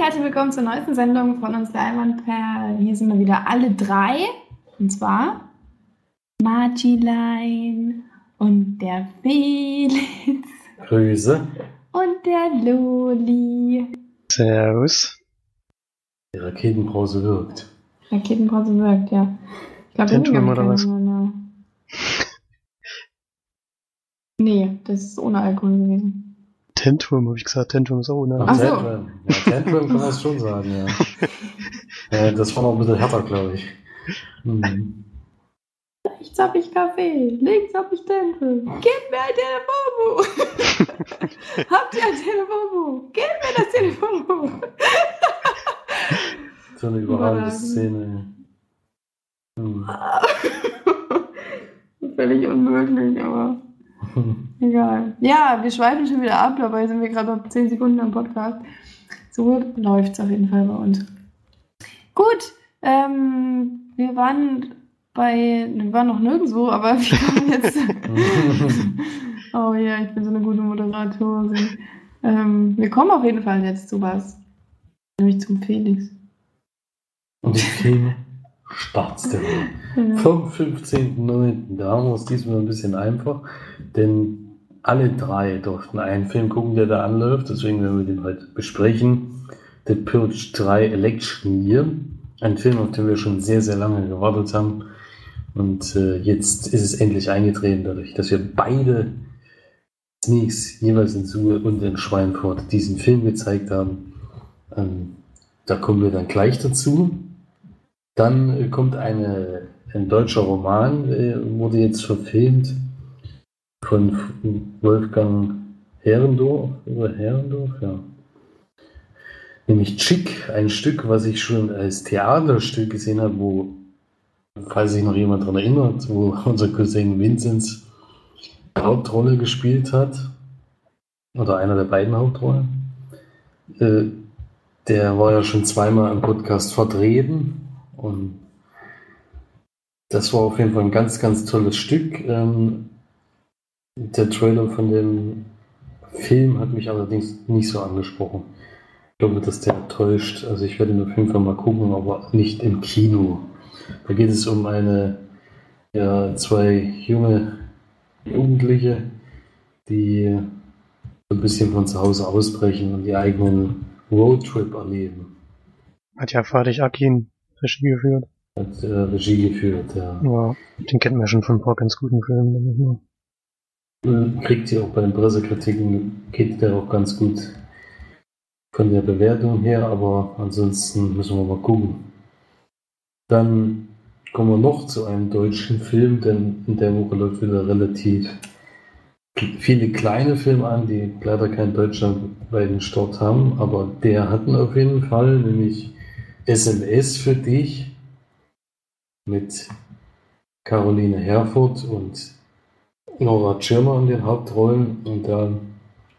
Und herzlich willkommen zur neuesten Sendung von uns Leinwandperl. Hier sind wir wieder alle drei. Und zwar Margilein und der Felix Grüße. und der Loli. Servus. Die Raketenbrause wirkt. Raketenpause wirkt, ja. Ich glaube, irgendwie oder was? mehr. Nee, das ist ohne Alkohol gewesen. Tenturm, habe ich gesagt. Tenturm ist auch ohne. Ach so. Tantrum. Ja, Tantrum kann man es schon sagen, ja. äh, das war noch ein bisschen härter, glaube ich. Mhm. Rechts hab ich Kaffee, links hab ich Tempel. Gib mir ein Telefonbuch. Habt ihr ein Telefonbuch? Gib mir das Telefonbuch. So eine überragende Überragend. Szene. Mhm. Völlig unmöglich, aber egal. Ja, wir schweifen schon wieder ab, dabei sind wir gerade noch 10 Sekunden am Podcast. So läuft es auf jeden Fall bei uns. Gut, ähm, wir waren bei, wir waren noch nirgendwo, aber wir kommen jetzt. oh ja, ich bin so eine gute Moderatorin. Ähm, wir kommen auf jeden Fall jetzt zu was. Nämlich zum Felix. Und der Film startet. Ja. Vom 15.09. Da haben wir es diesmal ein bisschen einfach, denn alle drei durften einen Film gucken, der da anläuft. Deswegen werden wir den heute besprechen. The Purge 3 Election Year. Ein Film, auf den wir schon sehr, sehr lange gewartet haben. Und äh, jetzt ist es endlich eingetreten, dadurch, dass wir beide Sneaks jeweils in Suhe und in Schweinfurt diesen Film gezeigt haben. Ähm, da kommen wir dann gleich dazu. Dann äh, kommt eine, ein deutscher Roman, äh, wurde jetzt verfilmt von Wolfgang Herrendorf, oder Herrendorf, ja. Nämlich Chick, ein Stück, was ich schon als Theaterstück gesehen habe, wo, falls sich noch jemand daran erinnert, wo unser Cousin Vinzenz die Hauptrolle gespielt hat, oder einer der beiden Hauptrollen. Äh, der war ja schon zweimal im Podcast vertreten und das war auf jeden Fall ein ganz, ganz tolles Stück. Ähm, der Trailer von dem Film hat mich allerdings nicht so angesprochen. Ich glaube, dass der täuscht. Also ich werde ihn auf jeden Fall mal gucken, aber nicht im Kino. Da geht es um eine, ja, zwei junge Jugendliche, die so ein bisschen von zu Hause ausbrechen und die eigenen Roadtrip erleben. Hat ja Fatih Akin Regie geführt. Hat äh, Regie geführt, ja. Ja, den kennt man schon von ein paar ganz guten Filmen, denke ich mal. Kriegt sie auch bei den Pressekritiken, geht der auch ganz gut von der Bewertung her, aber ansonsten müssen wir mal gucken. Dann kommen wir noch zu einem deutschen Film, denn in der Woche läuft wieder relativ viele kleine Filme an, die leider keinen deutschlandweiten Start haben, aber der hatten auf jeden Fall, nämlich SMS für dich mit Caroline Herfurth und Nora Tschirner in den Hauptrollen und da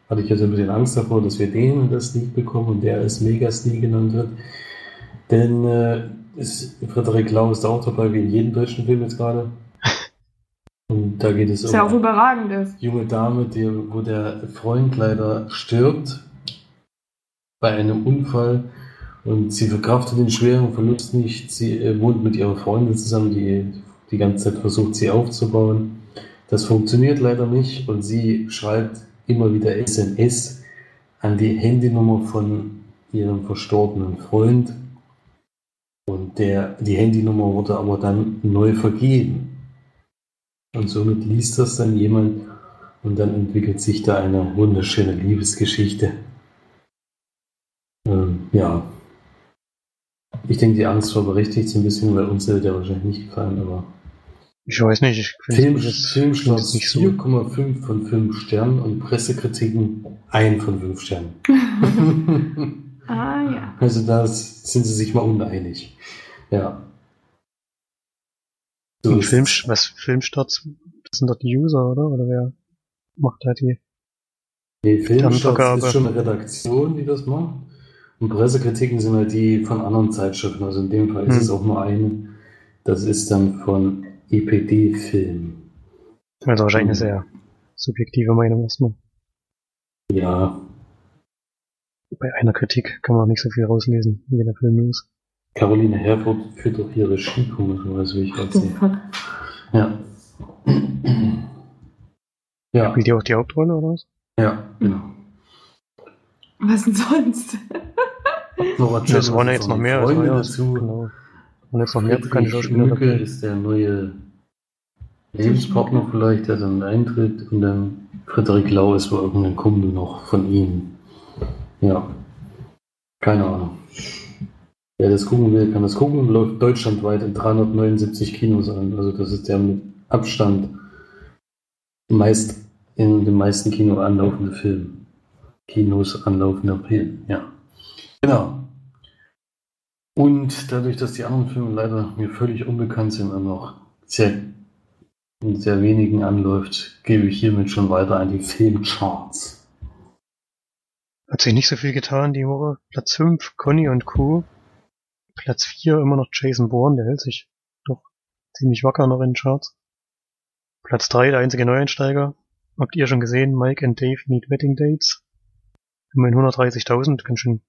hatte ich jetzt ein bisschen Angst davor, dass wir den in das Sneak bekommen und der als Mega-Sneak genannt wird. Denn äh, ist, Frederik Lau ist auch dabei, wie in jedem deutschen Film jetzt gerade. Und da geht es Was ja auch um überragend ist. junge Dame, die, wo der Freund leider stirbt bei einem Unfall und sie verkraftet den schweren Verlust nicht. Sie äh, wohnt mit ihrer Freundin zusammen, die die ganze Zeit versucht, sie aufzubauen. Das funktioniert leider nicht und sie schreibt immer wieder SMS an die Handynummer von ihrem verstorbenen Freund. Und der, die Handynummer wurde aber dann neu vergeben. Und somit liest das dann jemand und dann entwickelt sich da eine wunderschöne Liebesgeschichte. Ähm, ja. Ich denke, die Angst war berechtigt so ein bisschen, weil uns hätte der wahrscheinlich nicht gefallen, aber Ich weiß nicht, ich Film, finde das Filmstart das nicht so. 4,5 von 5 Sternen und Pressekritiken 1 von 5 Sternen. Ah ja. also da sind sie sich mal uneinig. Ja. So Und Film, was Filmstarts, das sind doch die User, oder? Oder wer macht da die? Nee, Filmstarts ist schon eine Redaktion, die das macht. Und Pressekritiken sind halt die von anderen Zeitschriften. Also in dem Fall ist Hm. es auch nur eine. Das ist dann von EPD Film. Also wahrscheinlich eine sehr subjektive Meinung erstmal. Ja. bei einer Kritik kann man nicht so viel rauslesen, wie der Film ist. Caroline Herford führt doch ihre Skikurse, weiß wie ich erzähle. fuck. Ja. Ja, Spielt die auch die Hauptrolle oder was? ja, genau. Was denn sonst? Es Tschirner waren ja ist jetzt noch mehr. Also, Freunde ja, dazu. Genau. Und jetzt noch mehr bekannte Schauspieler Mücke ist der neue Lebenspartner vielleicht, der dann eintritt. Und dann Frederik Lau ist wohl irgendein Kumpel noch von ihm. Ja. Keine Ahnung. Wer das gucken will, kann das gucken. Läuft deutschlandweit in 379 Kinos an. Also das ist der mit Abstand meist in den meisten Kino anlaufende Film. Kinos anlaufender Film, ja. Genau. Und dadurch, dass die anderen Filme leider mir völlig unbekannt sind und noch sehr, in sehr wenigen anläuft, gebe ich hiermit schon weiter an die Filmcharts. Hat sich nicht so viel getan die Woche. Platz 5, Conny und Co. Platz 4 immer noch Jason Bourne, der hält sich doch ziemlich wacker noch in den Charts. Platz 3, der einzige Neueinsteiger. Habt ihr schon gesehen, Mike and Dave Need Wedding Dates. Immerhin 130.000, ganz schön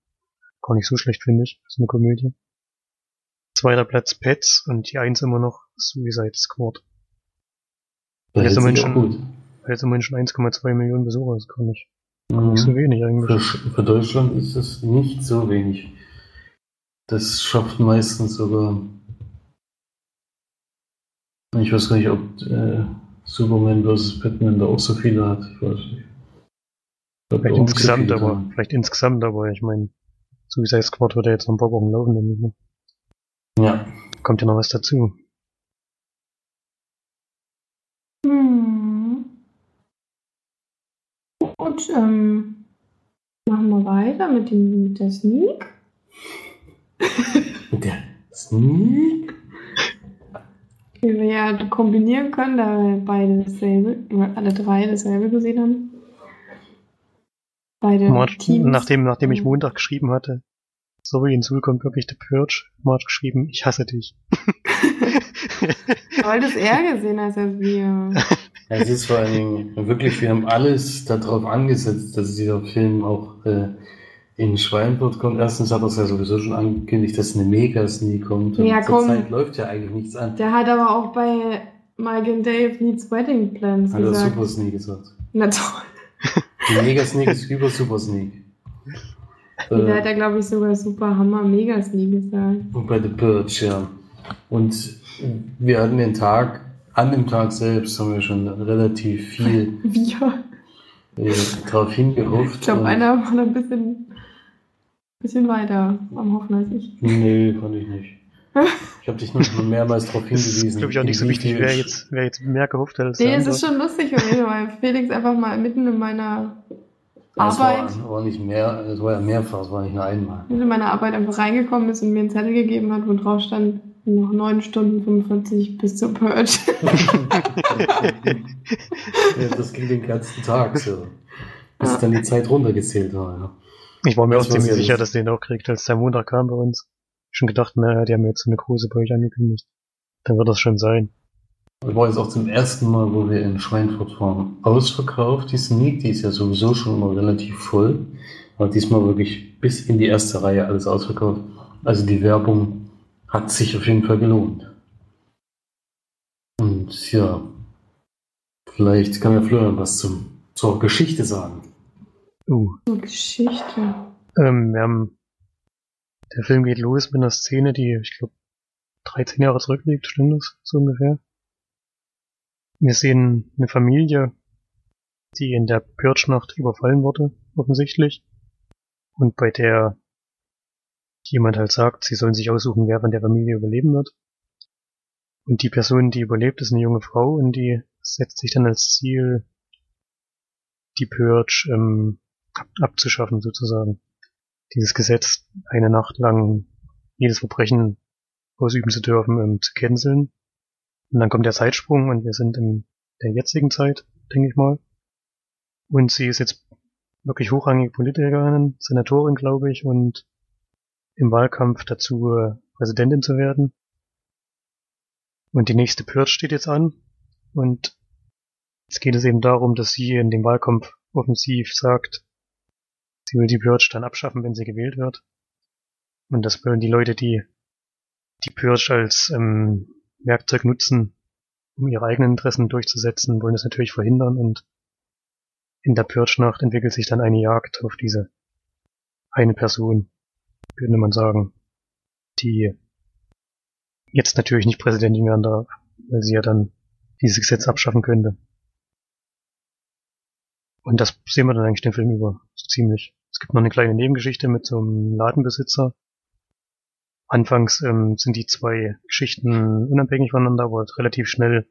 gar nicht so schlecht, finde ich. Das ist eine Komödie. Zweiter Platz Pets und die eins immer noch Suicide Squad. Da Jetzt immerhin schon- gut. Jetzt immerhin schon 1,2 Millionen Besucher, das ist gar nicht, Mhm. nicht so wenig eigentlich. Für, für Deutschland ist es nicht so wenig. Das schafft meistens sogar. Ich weiß gar nicht, ob äh, Superman vs. Batman da auch so viele hat. Ich weiß nicht. Vielleicht insgesamt, so aber vielleicht insgesamt, aber ich meine, Suicide Squad wird ja jetzt noch ein paar Wochen laufen, denke ich mal. Ja. Kommt ja noch was dazu. Hm. Gut, ähm, machen wir weiter mit, dem, mit der Sneak. Und der Sneak. Wie wir ja kombinieren können, da wir beide dasselbe, alle drei dasselbe gesehen haben. Beide Marge, Teams. nachdem, nachdem ich. Montag geschrieben hatte, sorry, in Sul kommt wirklich der Purge, Marge geschrieben, ich hasse dich. Du wolltest er gesehen als als wir. Ja, es ist vor allen Dingen wirklich, wir haben alles darauf angesetzt, dass dieser Film auch äh, in Schweinfurt kommt. Erstens hat er es ja sowieso schon angekündigt, dass eine Mega-Sneak kommt. Und Ja, komm. Zurzeit läuft ja eigentlich nichts an. Der hat aber auch bei Mike and Dave Needs Wedding Plans Hat er gesagt. Super Sneak gesagt. Na toll. Die Mega-Sneak ist über Super Sneak. Da hat Äh, er, glaube ich, sogar Super Hammer Mega Sneak gesagt. und bei The Purge, ja. Und wir hatten den Tag, an dem Tag selbst haben wir schon relativ viel Wir. äh, darauf hingehofft. Ich glaube, einer war da ein bisschen, bisschen weiter am Hoffen als ich. Nee, fand ich nicht. Ich habe dich nur schon mehrmals darauf Das hingewiesen. ist, glaube ich, auch nicht so wichtig, wer jetzt, wer jetzt mehr gehofft hat Nee, es ist schon lustig gewesen, weil Felix einfach mal mitten in meiner Das Arbeit, war, war nicht mehr, es war ja mehrfach, es war nicht nur einmal. mitten in meiner Arbeit einfach reingekommen ist und mir einen Zettel gegeben hat, wo drauf stand, noch 9 Stunden 45 bis zur Purge. ja, das ging den ganzen Tag so. Bis Ja. dann die Zeit runtergezählt war. Ja. Ich war mir auch Das ziemlich sicher, dass der ihn auch kriegt, als der Montag kam bei uns. Schon gedacht, naja, die haben jetzt so eine große bei euch angekündigt. Dann wird das schon sein. Das war jetzt auch zum ersten Mal, wo wir in Schweinfurt waren. Ausverkauft, die Sneak, die ist ja sowieso schon immer relativ voll. Aber diesmal wirklich bis in die erste Reihe alles ausverkauft. Also die Werbung hat sich auf jeden Fall gelohnt. Und ja, vielleicht kann der Florian was zum, zur Geschichte sagen. Uh, Geschichte. ähm, wir haben, der Film geht los mit einer Szene, die, ich glaube, 13 Jahre zurückliegt, stimmt das? So ungefähr. Wir sehen eine Familie, die in der Purge-Nacht überfallen wurde, offensichtlich. Und bei der jemand halt sagt, sie sollen sich aussuchen, wer von der Familie überleben wird. Und die Person, die überlebt, ist eine junge Frau und die setzt sich dann als Ziel, die Purge ähm, ab abzuschaffen sozusagen. Dieses Gesetz, eine Nacht lang jedes Verbrechen ausüben zu dürfen, ähm, zu canceln. Und dann kommt der Zeitsprung und wir sind in der jetzigen Zeit, denke ich mal. Und sie ist jetzt wirklich hochrangige Politikerin, Senatorin, glaube ich, und im Wahlkampf dazu äh, Präsidentin zu werden. Und die nächste Purge steht jetzt an. Und jetzt geht es eben darum, dass sie in dem Wahlkampf offensiv sagt, Sie will die Purge dann abschaffen, wenn sie gewählt wird. Und das wollen die Leute, die die Purge als ähm, Werkzeug nutzen, um ihre eigenen Interessen durchzusetzen, wollen das natürlich verhindern und in der Purge-Nacht entwickelt sich dann eine Jagd auf diese eine Person, würde man sagen, die jetzt natürlich nicht Präsidentin werden darf, weil sie ja dann dieses Gesetz abschaffen könnte. Und das sehen wir dann eigentlich den Film über, so ziemlich. Es gibt noch eine kleine Nebengeschichte mit so einem Ladenbesitzer. Anfangs ähm, sind die zwei Geschichten unabhängig voneinander, aber relativ schnell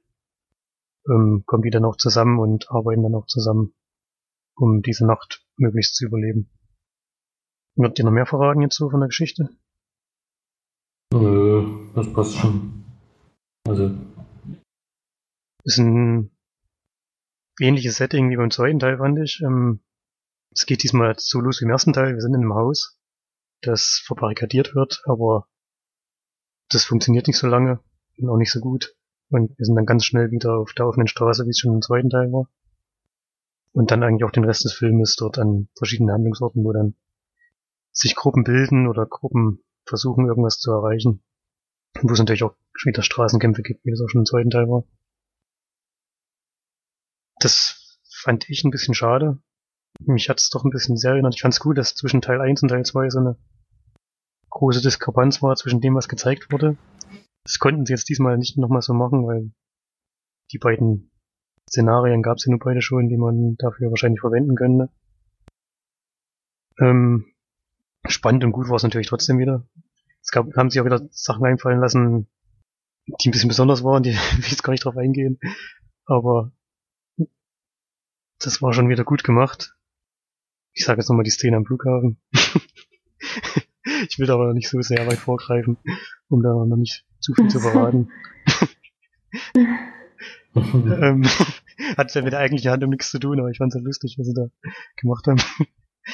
ähm, kommen die dann auch zusammen und arbeiten dann auch zusammen, um diese Nacht möglichst zu überleben. Wird dir noch mehr verraten jetzt so von der Geschichte? Nö, das passt schon. Also. Ist ein ähnliches Setting wie beim zweiten Teil, fand ich. Ähm, es geht diesmal so los wie im ersten Teil. Wir sind in einem Haus, das verbarrikadiert wird, aber das funktioniert nicht so lange und auch nicht so gut. Und wir sind dann ganz schnell wieder auf der offenen Straße, wie es schon im zweiten Teil war. Und dann eigentlich auch den Rest des Filmes dort an verschiedenen Handlungsorten, wo dann sich Gruppen bilden oder Gruppen versuchen, irgendwas zu erreichen. Wo es natürlich auch wieder Straßenkämpfe gibt, wie das auch schon im zweiten Teil war. Das fand ich ein bisschen schade. Mich hat es doch ein bisschen sehr erinnert. Ich fand es gut, dass zwischen Teil 1 und Teil 2 so eine große Diskrepanz war zwischen dem, was gezeigt wurde. Das konnten sie jetzt diesmal nicht nochmal so machen, weil die beiden Szenarien gab es ja nur beide schon, die man dafür wahrscheinlich verwenden könnte. Ähm, spannend und gut war es natürlich trotzdem wieder. Es gab, haben sich auch wieder Sachen einfallen lassen, die ein bisschen besonders waren, die will ich jetzt gar nicht drauf eingehen. Aber das war schon wieder gut gemacht. Ich sage jetzt nochmal die Szene am Flughafen. ich will aber nicht so sehr weit vorgreifen, um da noch nicht zu viel zu verraten. ähm, hat ja mit der eigentlichen Handlung nichts zu tun, aber ich fand es ja lustig, was sie da gemacht haben.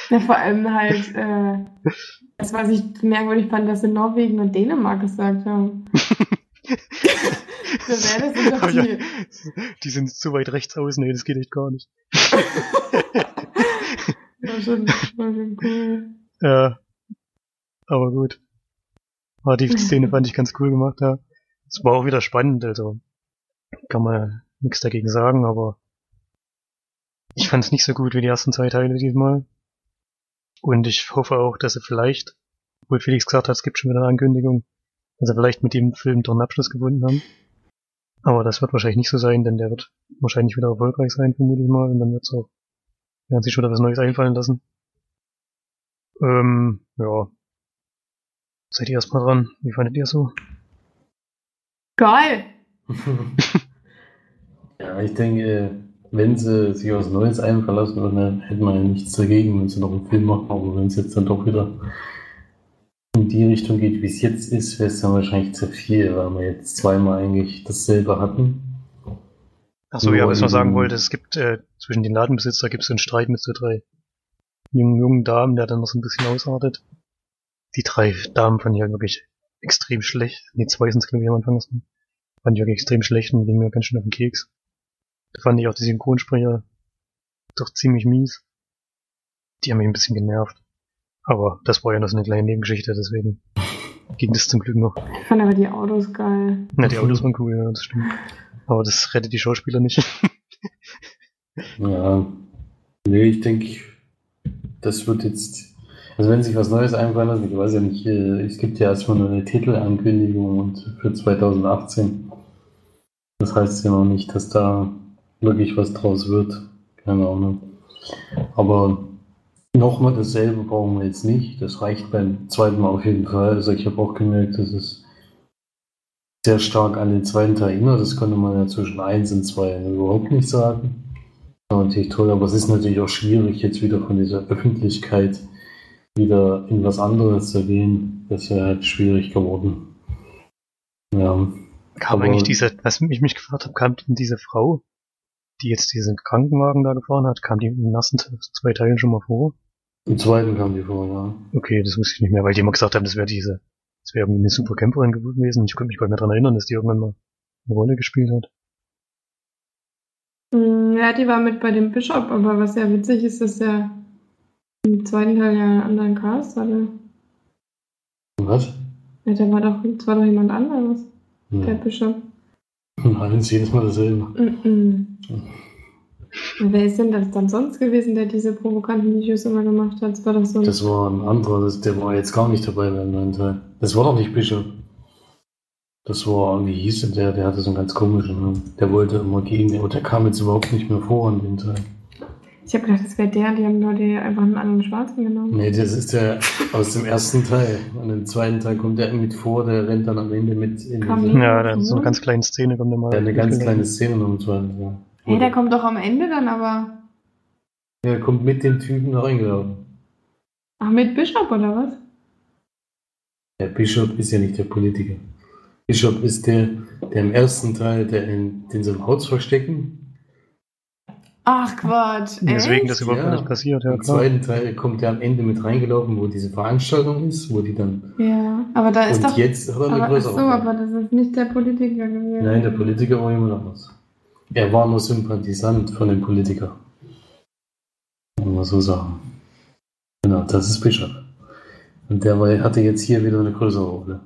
Ja, vor allem halt, äh, das, was ich merkwürdig fand, dass sie Norwegen und Dänemark gesagt haben. das doch ja, die, die sind zu weit rechts außen, nee, das geht echt gar nicht. War, schon, war schon cool. Ja. Aber gut. Aber die Szene fand ich ganz cool gemacht, ja. Es war auch wieder spannend, also kann man nichts dagegen sagen, aber ich fand es nicht so gut wie die ersten zwei Teile diesmal. Und ich hoffe auch, dass er vielleicht, obwohl Felix gesagt hat, es gibt schon wieder eine Ankündigung, dass er vielleicht mit dem Film doch einen Abschluss gefunden haben. Aber das wird wahrscheinlich nicht so sein, denn der wird wahrscheinlich wieder erfolgreich sein, vermute ich mal, und dann wird's auch, werden sich schon wieder was Neues einfallen lassen. Ähm, ja. Seid ihr erstmal dran? Wie fandet ihr so? Geil! ja, ich denke, wenn sie sich was Neues einfallen lassen würden, dann hätte man ja nichts dagegen, wenn sie noch einen Film machen. Aber wenn es jetzt dann doch wieder in die Richtung geht, wie es jetzt ist, wäre es dann wahrscheinlich zu viel, weil wir jetzt zweimal eigentlich dasselbe hatten. Achso, ja, was ich noch sagen wollte, es gibt äh, zwischen den Ladenbesitzer gibt es einen Streit mit so drei jungen, jungen Damen, der dann noch so ein bisschen ausartet. Die drei Damen fand ich ja wirklich extrem schlecht. Die zwei sind es, glaube ich, am Anfang. Fand ich wirklich extrem schlecht und ging mir ganz schön auf den Keks. Da fand ich auch die Synchronsprecher doch ziemlich mies. Die haben mich ein bisschen genervt. Aber das war ja noch so eine kleine Nebengeschichte, deswegen ging das zum Glück noch. Ich fand aber die Autos geil. Na, die Autos waren cool, ja, das stimmt. Aber das rettet die Schauspieler nicht. Ja, nee, ich denke, das wird jetzt, also wenn sich was Neues einfallen lässt, ich weiß ja nicht, äh, es gibt ja erstmal nur eine Titelankündigung und für 2018. Das heißt ja noch nicht, dass da wirklich was draus wird. Keine Ahnung. Aber nochmal dasselbe brauchen wir jetzt nicht. Das reicht beim zweiten Mal auf jeden Fall. Also ich habe auch gemerkt, dass es sehr stark an den zweiten Teil erinnert. Das konnte man ja zwischen 1 und 2 überhaupt nicht sagen. Das war natürlich toll, aber es ist natürlich auch schwierig, jetzt wieder von dieser Öffentlichkeit wieder in was anderes zu gehen. Das wäre halt schwierig geworden. Ja. Kam eigentlich diese, was ich mich gefragt habe, kam denn diese Frau, die jetzt diesen Krankenwagen da gefahren hat, kam die den ersten zwei Teilen schon mal vor? Im zweiten kam die vor, ja. Okay, das wusste ich nicht mehr, weil die immer gesagt haben, das wäre diese, das wäre irgendwie eine super Camperin gewesen. Ich konnte mich gar nicht mehr dran erinnern, dass die irgendwann mal eine Rolle gespielt hat. Mm, Ja, die war mit bei dem Bishop, aber was ja witzig ist, dass der im zweiten Teil ja einen anderen Cast hatte. Was? Ja, da war doch, das war doch jemand anderes, der Ja. Bischof. Nein, ist jedes Mal dasselbe. Mhm. Wer ist denn das dann sonst gewesen, der diese provokanten Videos immer gemacht hat? Das war doch so ein Das war ein anderer, das, der war jetzt gar nicht dabei beim neuen Teil. Das war doch nicht Bischof. Das war, wie hieß denn der? Der hatte so einen ganz komischen Namen. Der wollte immer gegen, aber der kam jetzt überhaupt nicht mehr vor an dem Teil. Ich habe gedacht, das wäre der, die haben Leute einfach einen anderen Schwarzen genommen. Nee, das ist der aus dem ersten Teil. Und im zweiten Teil kommt der mit vor, der rennt dann am Ende mit in Kam nie. Ja, da ist so eine ganz kleine Szene kommt da mal. ja, eine ganz kleine Szene noch im zweiten Teil. Hey, der kommt doch am Ende dann aber. Der kommt mit dem Typen da reingelaufen. Ach, mit Bischof oder was? Der Bischof ist ja nicht der Politiker. Bischof ist der, der im ersten Teil, der in, in so einem Haus verstecken. Ach Quatsch. Deswegen echt? das überhaupt Ja. nicht passiert, ja Im klar. zweiten Teil kommt der am Ende mit reingelaufen, wo diese Veranstaltung ist, wo die dann. Ja, aber da ist und doch. jetzt hat er eine aber, ach größere. so, aber das ist nicht der Politiker gewesen. Nein, der Politiker war jemand anders. Er war nur Sympathisant von dem Politiker. Kann man so sagen. Genau, das ist Bischof. Und der war, hatte jetzt hier wieder eine größere Rolle.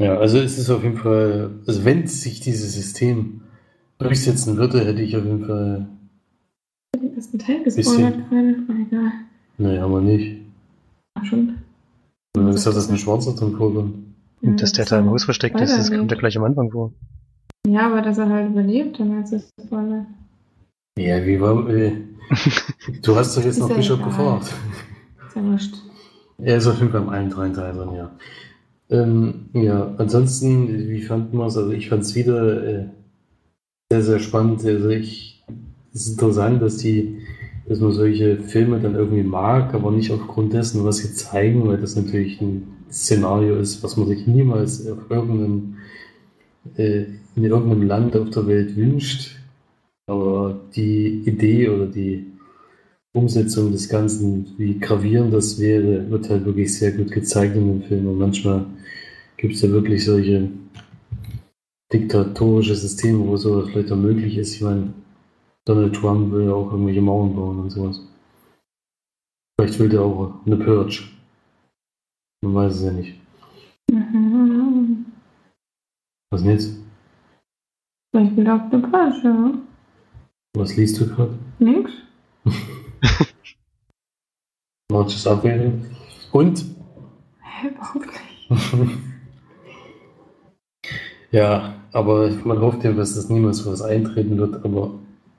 Ja, also es ist auf jeden Fall, also wenn sich dieses System durchsetzen würde, hätte ich auf jeden Fall, Den ersten Teil Bisschen. gespoilert gerade. Aber egal. nee, haben wir nicht. Ach schon. Und dann ist das ein Schwarzer drin vorkommt. Und dass der da im Haus versteckt ist, das kommt ja gleich am Anfang vor. Ja, aber dass er halt überlebt, dann ist es Spoiler. Ja, wie war, äh, du hast doch jetzt noch egal. gefragt. Ist ja wurscht. Er ist auf jeden Fall im allen drei Teil drin, ja. Ähm, ja, ansonsten, wie fanden wir es? Also ich fand es wieder äh, sehr, sehr spannend. Also ich, es ist interessant, dass die, dass man solche Filme dann irgendwie mag, aber nicht aufgrund dessen, was sie zeigen, weil das natürlich ein Szenario ist, was man sich niemals auf irgendeinem, äh, in irgendeinem Land auf der Welt wünscht. Aber die Idee oder die Umsetzung des Ganzen, wie gravierend das wäre, wird halt wirklich sehr gut gezeigt in dem Film. Und manchmal gibt es ja wirklich solche diktatorische Systeme, wo sowas vielleicht auch möglich ist. Ich meine, Donald Trump will ja auch irgendwelche Mauern bauen und sowas. Vielleicht will der auch eine Purge. Man weiß es ja nicht. Mhm. Was denn jetzt? Will er auf der Page, ja. Was liest du gerade? Nix. Manches abwählen. Und Hä, überhaupt nicht. Ja, aber man hofft ja, dass das niemals so was eintreten wird, aber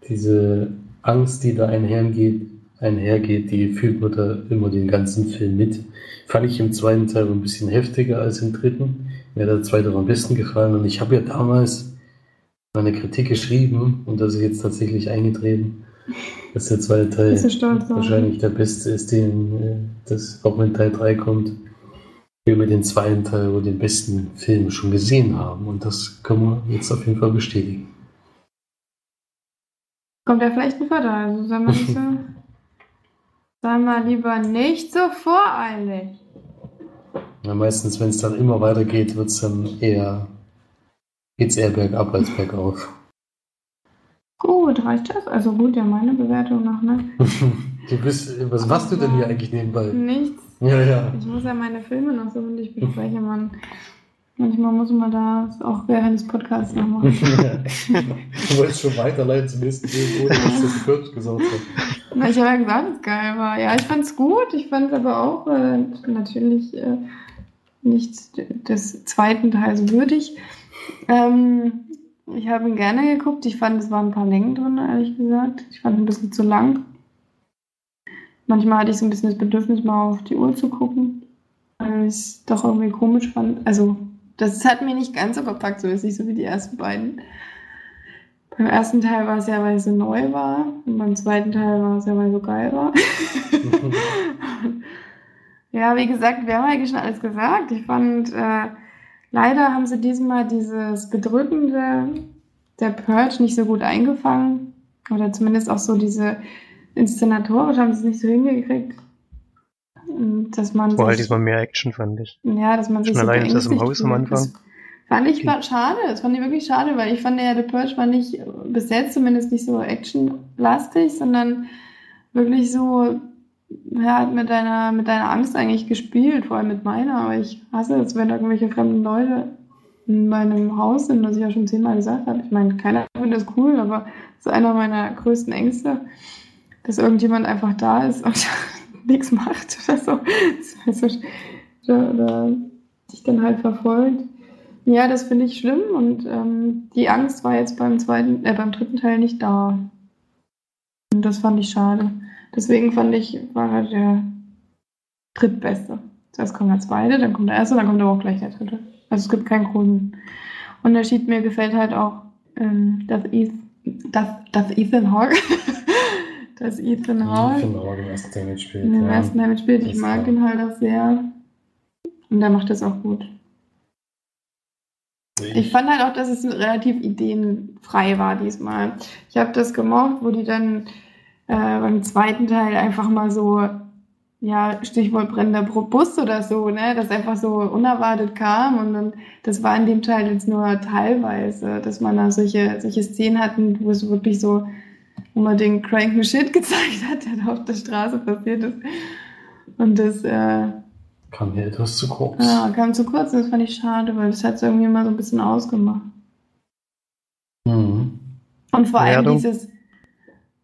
diese Angst, die da einhergeht, einhergeht, die fühlt man da immer den ganzen Film mit. Fand ich im zweiten Teil ein bisschen heftiger als im dritten. Mir hat der zweite am besten gefallen und ich habe ja damals meine Kritik geschrieben und das ist jetzt tatsächlich eingetreten, dass der zweite Teil wahrscheinlich der beste ist, den äh, das auch wenn Teil 3 kommt, wir mit dem zweiten Teil oder den besten Film schon gesehen haben. Und das können wir jetzt auf jeden Fall bestätigen. Kommt ja vielleicht ein Vater, also sei mal nicht so. sei mal lieber nicht so voreilig. Ja, meistens, wenn es dann immer weitergeht, wird es dann eher, geht's eher bergab als bergauf. Gut, reicht das? Also gut, ja, meine Bewertung noch, ne? du bist, was machst du denn hier eigentlich nebenbei? Nichts. Ja, ja. Ich muss ja meine Filme noch so und ich bespreche, man. Manchmal muss man das auch während des Podcasts noch machen. du wolltest schon weiterleiten zum nächsten Film, ohne dass das Kürz gesagt hat. Na, ich habe ja gesagt, dass es geil war. Ja, ich fand's gut. Ich fand aber auch äh, natürlich äh, nicht des zweiten Teils würdig. Ähm, ich habe ihn gerne geguckt. Ich fand, es waren ein paar Längen drin, ehrlich gesagt. Ich fand ihn ein bisschen zu lang. Manchmal hatte ich so ein bisschen das Bedürfnis, mal auf die Uhr zu gucken, weil ich es doch irgendwie komisch fand. Also, das hat mir nicht ganz so gepackt, so ist nicht so wie die ersten beiden. Beim ersten Teil war es ja, weil es so neu war. Und beim zweiten Teil war es ja, weil es so geil war. ja, wie gesagt, wir haben eigentlich schon alles gesagt. Ich fand, äh, leider haben sie diesmal dieses Bedrückende der Purge nicht so gut eingefangen. Oder zumindest auch so diese inszenatorisch haben sie es nicht so hingekriegt. Dass man War halt diesmal mehr Action, fand ich. ja, dass man sich Schon so allein das im Haus am. Anfang. Das fand ich war schade. Das fand ich wirklich schade, weil ich fand ja, The Purge war nicht, bis jetzt zumindest nicht so actionlastig, sondern wirklich so ja, hat mit deiner, mit deiner Angst eigentlich gespielt, vor allem mit meiner, aber ich hasse es, wenn irgendwelche fremden Leute in meinem Haus sind, was ich ja schon zehnmal gesagt habe. Ich meine, keiner findet das cool, aber das ist einer meiner größten Ängste, dass irgendjemand einfach da ist und nichts macht oder so. Heißt, oder, oder dich dann halt verfolgt. Ja, das finde ich schlimm und ähm, die Angst war jetzt beim zweiten, äh, beim dritten Teil nicht da. Und das fand ich schade. Deswegen fand ich, war er der drittbeste. Zuerst kommt der zweite, dann kommt der erste, dann kommt aber auch gleich der dritte. Also es gibt keinen großen Unterschied. Mir gefällt halt auch, ähm, dass, Ethan, dass, dass Ethan Hawke, dass Ethan Hawke Ethan Hawke im ersten Teil mitspielt. in dem ja. ersten Teil mitspielt. Ich Das mag ihn halt auch sehr. Und der macht das auch gut. Ich fand halt auch, dass es relativ ideenfrei war diesmal. Ich habe das gemocht, wo die dann äh, beim zweiten Teil einfach mal so, ja, Stichwort brennender Bus oder so, ne, das einfach so unerwartet kam und dann, das war in dem Teil jetzt nur teilweise, dass man da solche, solche Szenen hatten, wo es wirklich so, wo man den cranken Shit gezeigt hat, der da auf der Straße passiert ist. Und das, äh, Kam mir etwas zu kurz. ja, kam zu kurz und das fand ich schade, weil das hat es irgendwie mal so ein bisschen ausgemacht. Mhm. Und vor allem Bewertung? dieses,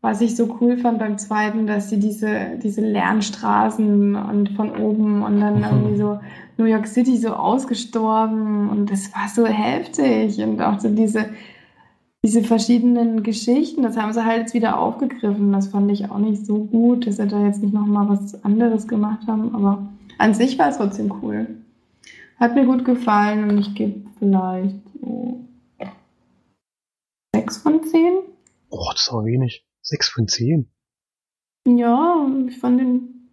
was ich so cool fand beim zweiten, dass sie diese, diese Lernstraßen und von oben und dann irgendwie so New York City so ausgestorben und das war so heftig und auch so diese, diese verschiedenen Geschichten, das haben sie halt jetzt wieder aufgegriffen. Das fand ich auch nicht so gut, dass sie da jetzt nicht nochmal was anderes gemacht haben, aber an sich war es trotzdem cool. Hat mir gut gefallen und ich gebe vielleicht so sechs von zehn. Oh, das aber wenig. Sechs von zehn. Ja, ich fand den,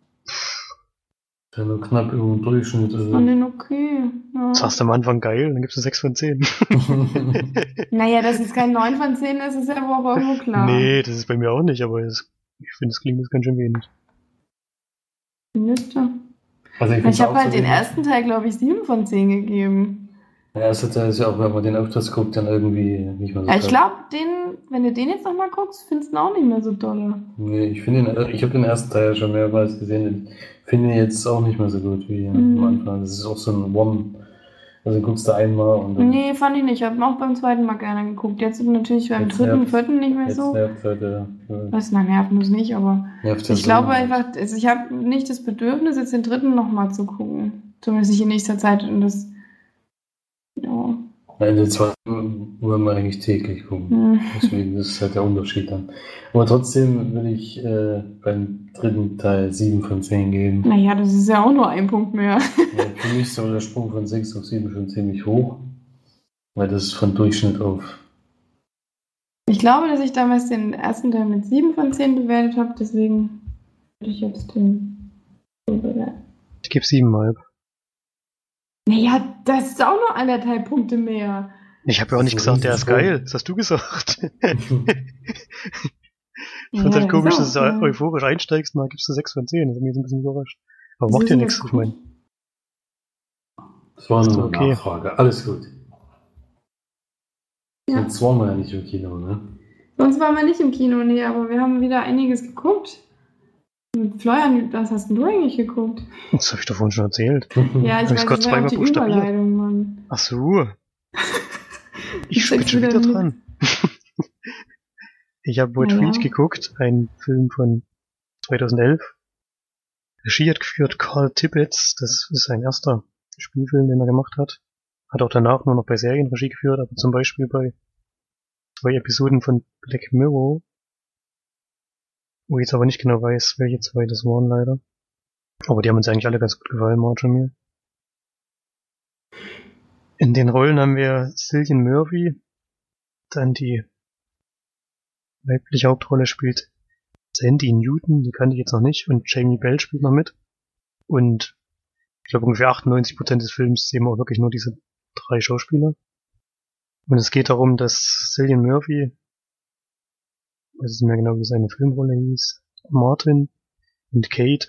Der nur knapp dem Durchschnitt. fand Also. den okay. Ja. Das hast du am Anfang geil, dann gibst du sechs von zehn. Naja, dass es kein 9 von 10 ist, ist ja aber auch irgendwo klar. Nee, das ist bei mir auch nicht, aber es, ich finde, es klingt jetzt ganz schön wenig. Findest du? also ich Ich habe halt so den ersten Teil, glaube ich, 7 von 10 gegeben. Der erste Teil ist ja auch, wenn man den öfters guckt, dann irgendwie nicht mehr so Ja, ich toll. glaube, den, wenn du den jetzt nochmal guckst, findest du ihn auch nicht mehr so doll. Nee, ich finde ihn, ich habe den ersten Teil ja schon mehrmals gesehen. Ich finde ihn jetzt auch nicht mehr so gut wie Mhm. am Anfang. Das ist auch so ein One. Also guckst du einmal und dann. Nee, fand ich nicht. Ich habe auch beim zweiten Mal gerne geguckt. Jetzt natürlich beim Jetzt dritten, nervt's. vierten nicht mehr Jetzt so. nervt halt äh, Was, na, nerven muss nicht, aber nervt ich glaube einfach, also ich habe nicht das Bedürfnis, jetzt den dritten nochmal zu gucken. Zumindest nicht in nächster Zeit. Und das, ja, Nein, den zweiten wollen wir eigentlich täglich gucken. hm. Deswegen das ist halt der Unterschied dann. Aber trotzdem will ich äh, beim dritten Teil 7 von 10 geben. naja, das ist ja auch nur ein Punkt mehr. Ja, für mich ist aber der Sprung von 6 auf 7 schon ziemlich hoch. Weil das ist von Durchschnitt auf. Ich glaube, dass ich damals den ersten Teil mit 7 von 10 bewertet habe, deswegen würde ich jetzt den so bewerten. Ich gebe siebenhalb. Naja, das ist auch nur anderthalb Punkte mehr. Ich habe ja auch nicht So gesagt, der ist hoch. geil. Das hast du gesagt. Ich Ja, find's halt komisch, ist dass du ja. euphorisch einsteigst und dann gibst du sechs von zehn. Das hat mich jetzt ein bisschen überrascht. Aber macht ist ja ja nichts. Ich meine, Das war Ist nur eine okay. Nachfrage. Alles gut. Ja. Sonst waren wir ja nicht im Kino, ne? Sonst waren wir nicht im Kino, nee, aber wir haben wieder einiges geguckt. Florian, was hast du eigentlich geguckt? das habe ich doch vorhin schon erzählt. Ja, ich ich weiß, auch zweimal die. Überleitung, Mann. Ach so. Ich bin schon wieder dran. ich habe What ja. Reach geguckt, ein Film von 2011. Regie hat geführt Carl Tippett. Das ist sein erster Spielfilm, den er gemacht hat. Hat auch danach nur noch bei Serien Regie geführt, aber zum Beispiel bei zwei Episoden von Black Mirror. Wo ich jetzt aber nicht genau weiß, welche zwei das waren leider. Aber die haben uns eigentlich alle ganz gut gefallen, Marge und mir. In den Rollen haben wir Cillian Murphy, dann die weibliche Hauptrolle spielt Sandy Newton, die kannte ich jetzt noch nicht, und Jamie Bell spielt noch mit. Und ich glaube ungefähr 98% des Films sehen wir auch wirklich nur diese drei Schauspieler. Und es geht darum, dass Cillian Murphy, weiß nicht mehr genau, wie seine Filmrolle hieß, Martin und Kate,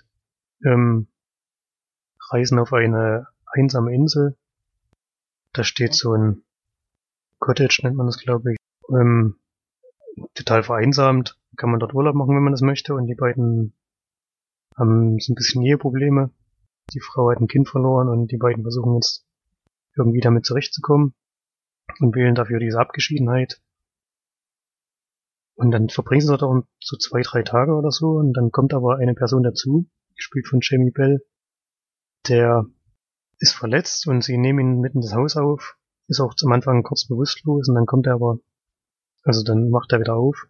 ähm, reisen auf eine einsame Insel. Da steht so ein Cottage, nennt man das, glaube ich. Ähm, total vereinsamt. Kann man dort Urlaub machen, wenn man das möchte. Und die beiden haben so ein bisschen Eheprobleme. Die Frau hat ein Kind verloren und die beiden versuchen jetzt irgendwie damit zurechtzukommen und wählen dafür diese Abgeschiedenheit. Und dann verbringen sie dort auch so zwei, drei Tage oder so. Und dann kommt aber eine Person dazu, gespielt von Jamie Bell, der ist verletzt und sie nehmen ihn mitten ins Haus auf, ist auch zum Anfang kurz bewusstlos. Und dann kommt er aber, also dann macht er wieder auf.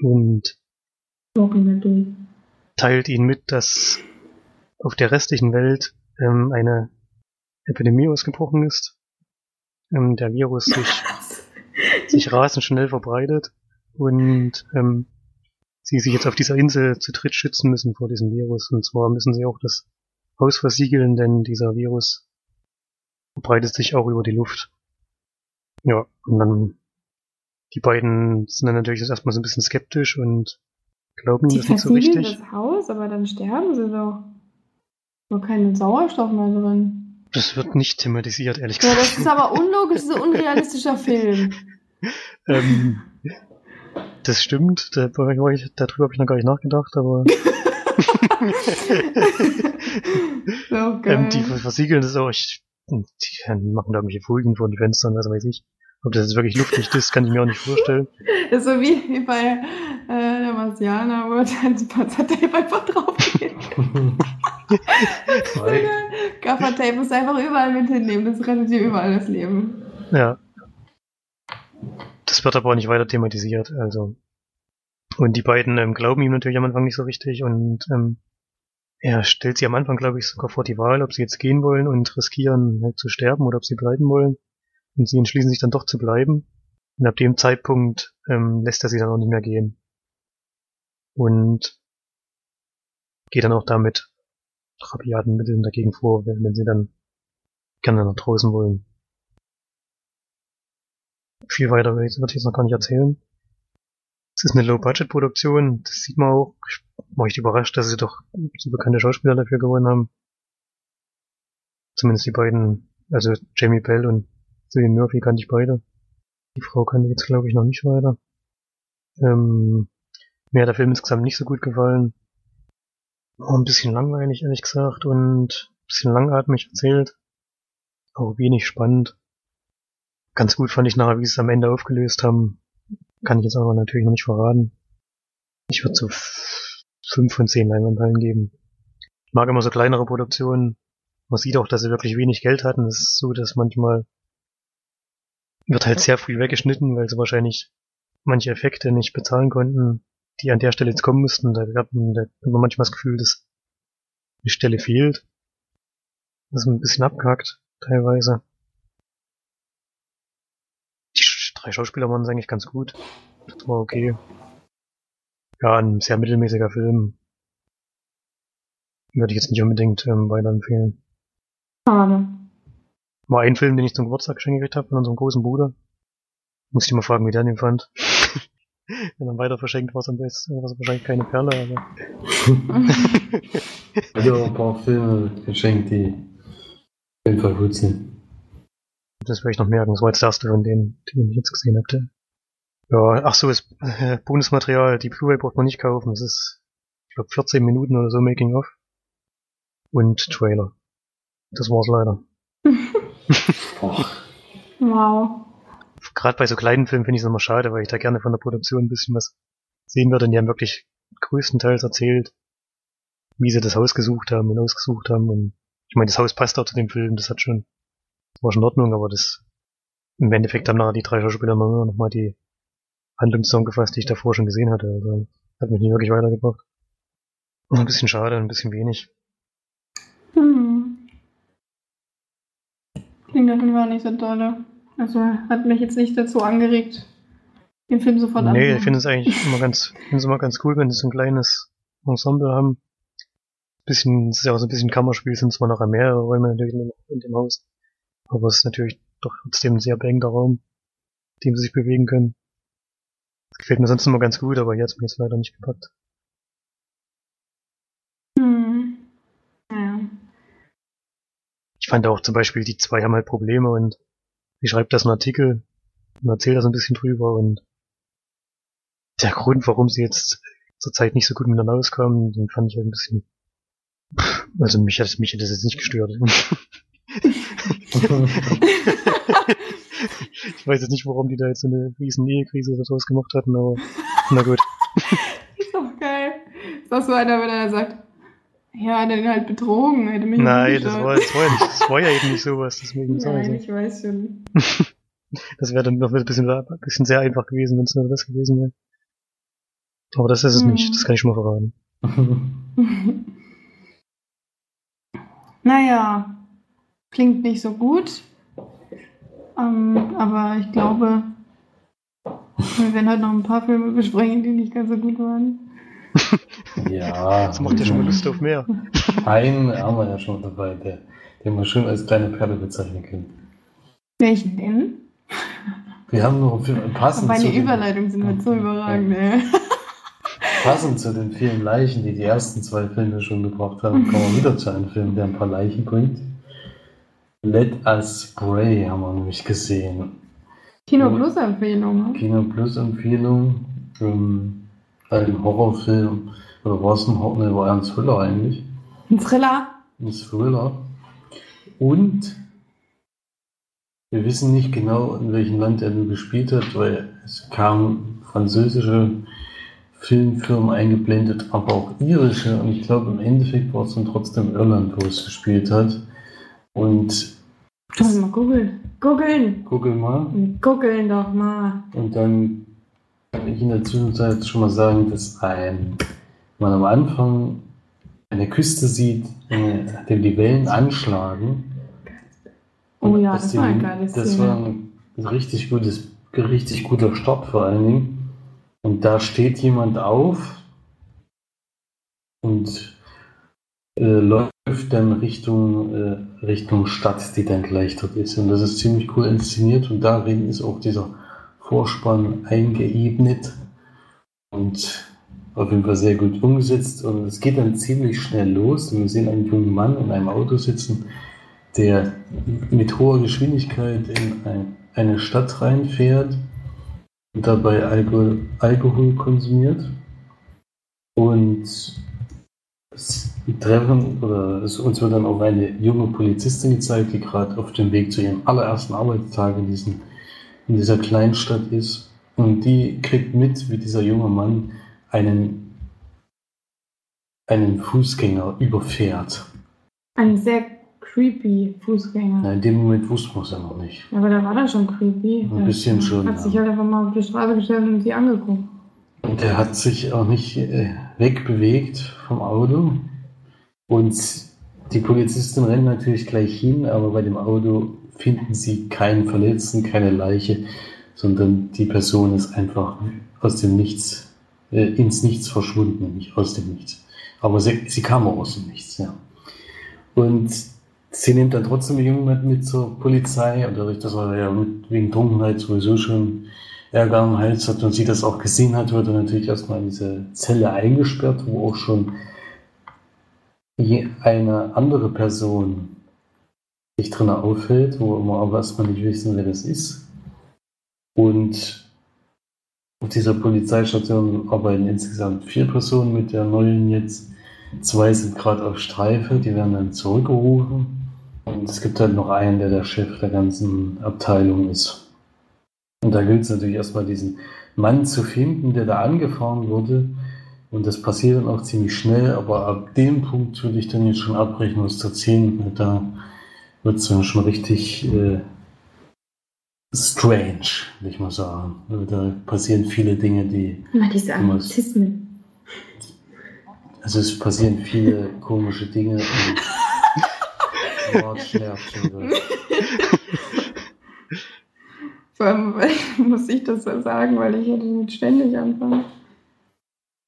Und teilt ihn mit, dass auf der restlichen Welt ähm, eine Epidemie ausgebrochen ist, ähm, der Virus sich, sich rasend schnell verbreitet und ähm, sie sich jetzt auf dieser Insel zu dritt schützen müssen vor diesem Virus. Und zwar müssen sie auch das Haus versiegeln, denn dieser Virus verbreitet sich auch über die Luft. Ja, und dann die beiden sind dann natürlich erstmal so ein bisschen skeptisch und glauben Die das nicht so richtig. das Haus, aber dann sterben sie doch. Nur keinen Sauerstoff mehr drin. Das wird nicht thematisiert, ehrlich Ja, gesagt. das ist aber unlogisch, das ist ein unrealistischer Film. ähm, das stimmt, ich, darüber habe ich noch gar nicht nachgedacht, aber so geil. ähm, die versiegeln das auch. Ich, die machen da irgendwelche Folien vor die Fenster und was weiß ich. Ob das jetzt wirklich luftdicht ist, kann ich mir auch nicht vorstellen. Das ist so wie, wie bei äh, der Marsianer, wo dann das Panzertape einfach drauf geht. Gaffertape muss einfach überall mit hinnehmen, das rettet dir überall das Leben. Ja. Das wird aber auch nicht weiter thematisiert, also. Und die beiden ähm, glauben ihm natürlich am Anfang nicht so richtig und ähm, er stellt sie am Anfang, glaube ich, sogar vor die Wahl, ob sie jetzt gehen wollen und riskieren halt zu sterben oder ob sie bleiben wollen. Und sie entschließen sich dann doch zu bleiben. Und ab dem Zeitpunkt ähm, lässt er sie dann auch nicht mehr gehen. Und geht dann auch damit rabiaten Mitteln dagegen vor, wenn sie dann gerne nach draußen wollen. Viel weiter würde ich jetzt noch gar nicht erzählen. Es ist eine Low-Budget-Produktion, das sieht man auch. Ich war echt überrascht, dass sie doch so bekannte Schauspieler dafür gewonnen haben. Zumindest die beiden, also Jamie Bell und Cillian Murphy kannte ich beide. Die Frau kannte ich jetzt, glaube ich, noch nicht weiter. Ähm, mir hat der Film insgesamt nicht so gut gefallen. War ein bisschen langweilig, ehrlich gesagt, und ein bisschen langatmig erzählt. Auch wenig spannend. Ganz gut fand ich nachher, wie sie es am Ende aufgelöst haben. Kann ich jetzt aber natürlich noch nicht verraten. Ich würde so fünf von zehn Leinwandhallen geben. Ich mag immer so kleinere Produktionen. Man sieht auch, dass sie wirklich wenig Geld hatten. Es ist so, dass manchmal wird halt sehr früh weggeschnitten, weil sie wahrscheinlich manche Effekte nicht bezahlen konnten, die an der Stelle jetzt kommen müssten. Da hat man, da hat man manchmal das Gefühl, dass die Stelle fehlt. Das ist ein bisschen abgehackt, teilweise. Die Sch- drei Schauspieler waren es eigentlich ganz gut. Das war okay. Ja, ein sehr mittelmäßiger Film. Würde ich jetzt nicht unbedingt ähm, weiterempfehlen. Schade. War ein Film, den ich zum Geburtstag geschenkt gekriegt habe von unserem großen Bruder. Muss ich mal fragen, wie der den fand. Wenn er weiter verschenkt, war besten, war es wahrscheinlich keine Perle, aber Also ein paar Filme geschenkt, die auf jeden Fall gut sind. Das werde ich noch merken. Das war jetzt der erste von denen, den ich jetzt gesehen hatte. Ja, ach so, das äh, Bonusmaterial, die Blu-ray braucht man nicht kaufen. Das ist, ich glaube, 14 Minuten oder so Making of. Und Trailer. Das war's leider. Wow. Gerade bei so kleinen Filmen finde ich es immer schade, weil ich da gerne von der Produktion ein bisschen was sehen würde. Und die haben wirklich größtenteils erzählt, wie sie das Haus gesucht haben und ausgesucht haben. Und ich meine, das Haus passt auch zu dem Film, das hat schon, war schon in Ordnung, aber das im Endeffekt haben nachher die drei Schauspieler mal die Handlung zusammengefasst, die ich davor schon gesehen hatte. Also hat mich nie wirklich weitergebracht. Ein bisschen schade, ein bisschen wenig. Hm. Klingt auf jeden Fall nicht so dolle. Also hat mich jetzt nicht dazu angeregt, den Film sofort nee, anzugucken. ich finde es eigentlich immer ganz, finde es immer ganz cool, wenn sie so ein kleines Ensemble haben. Bisschen, es ist ja auch so ein bisschen Kammerspiel, sind zwar noch mehrere Räume natürlich in dem Haus, aber es ist natürlich doch trotzdem ein sehr beengter Raum, in dem sie sich bewegen können. Das gefällt mir sonst immer ganz gut, aber hier hat es mir jetzt leider nicht gepackt. Hm. Ja. Ich fand auch zum Beispiel, die zwei haben halt Probleme und sie schreibt das in einen Artikel und erzählt das ein bisschen drüber und der Grund, warum sie jetzt zur Zeit nicht so gut miteinander auskamen, den fand ich halt ein bisschen. Also mich hat mich hat das jetzt nicht gestört. ich weiß jetzt nicht, warum die da jetzt so eine riesen Ehekrise oder sowas gemacht hatten, aber na gut. Ist doch geil. Ist auch so einer, wenn er sagt, ja, hat er den halt betrogen, hätte mich Nein, das war, das war ja nicht, das war ja eben nicht sowas, deswegen Nein, ich ich weiß schon. Das wäre dann noch ein bisschen, ein bisschen sehr einfach gewesen, wenn es nur das gewesen wäre. Aber das ist es Hm. nicht, das kann ich schon mal verraten. naja, klingt nicht so gut. Ähm, aber ich glaube, wir werden heute noch ein paar Filme besprechen, die nicht ganz so gut waren. ja. Das macht ja schon mal Lust auf mehr. Einen haben wir ja schon dabei, der, den wir schön als kleine Perle bezeichnen können. Welchen denn? Wir haben noch einen passend Meine zu den- Überleitungen sind halt so überragend, ey. Passend zu den vielen Leichen, die die ersten zwei Filme schon gebracht haben, kommen wir wieder zu einem Film, der ein paar Leichen bringt. Let Us Pray haben wir nämlich gesehen. Kino Plus Empfehlung. Kino Plus Empfehlung. Ähm, ein Horrorfilm. Oder war es ein Horror? Ne, war eher ein Thriller eigentlich. Ein Thriller. Ein Thriller. Und wir wissen nicht genau, in welchem Land er nur gespielt hat, weil es kamen französische Filmfirmen eingeblendet, aber auch irische. Und ich glaube, im Endeffekt war es dann trotzdem Irland, wo es gespielt hat. Und Kann man mal googeln. Googeln. gucke mal. Googeln doch mal. Und dann kann ich in der Zwischenzeit schon mal sagen, dass ein, man am Anfang eine Küste sieht, äh, dem die Wellen anschlagen. Oh ja, das die- war ein geiles Das Szene. war ein richtig gutes, richtig guter Start vor allen Dingen. Und da steht jemand auf und äh, läuft dann Richtung, äh, Richtung Stadt, die dann gleich dort ist. Und das ist ziemlich cool inszeniert und darin ist auch dieser Vorspann eingeebnet und auf jeden Fall sehr gut umgesetzt. Und es geht dann ziemlich schnell los. Und wir sehen einen jungen Mann in einem Auto sitzen, der mit hoher Geschwindigkeit in ein, eine Stadt reinfährt und dabei Alkohol, Alkohol konsumiert. Und es treffen, oder es, uns wird dann auch eine junge Polizistin gezeigt, die gerade auf dem Weg zu ihrem allerersten Arbeitstag in, diesen, in dieser Kleinstadt ist. Und die kriegt mit, wie dieser junge Mann einen, einen Fußgänger überfährt. Ein sehr creepy Fußgänger. Na, in dem Moment wusste man es ja noch nicht. Ja, aber da war das schon creepy. Ein bisschen schon, Hat ja. sich halt einfach mal auf die Straße gestellt und sie angeguckt. Und er hat sich auch nicht äh, wegbewegt vom Auto. Und die Polizisten rennen natürlich gleich hin, aber bei dem Auto finden sie keinen Verletzten, keine Leiche, sondern die Person ist einfach aus dem Nichts, äh, ins Nichts verschwunden, nicht aus dem Nichts. Aber sie, sie kam auch aus dem Nichts, ja. Und sie nimmt dann trotzdem den Jungen mit, zur Polizei und dadurch, dass er ja wegen Trunkenheit sowieso schon Ärger am Hals hat und sie das auch gesehen hat, wird er natürlich erstmal in diese Zelle eingesperrt, wo auch schon eine andere Person sich drin aufhält, wo wir aber erstmal nicht wissen, wer das ist. Und auf dieser Polizeistation arbeiten insgesamt vier Personen mit der neuen jetzt. Zwei sind gerade auf Streife, die werden dann zurückgerufen. Und es gibt halt noch einen, der der Chef der ganzen Abteilung ist. Und da gilt es natürlich erstmal diesen Mann zu finden, der da angefahren wurde. Und das passiert dann auch ziemlich schnell, aber ab dem Punkt würde ich dann jetzt schon abbrechen, was zu erzählen. weil Da wird es dann schon richtig äh, strange, würde ich mal sagen. Also Da passieren viele Dinge, die. Immer diese Anglizismen. Also es passieren viele komische Dinge und wieder. Vor allem muss ich das so sagen, weil ich hätte damit ständig anfangen.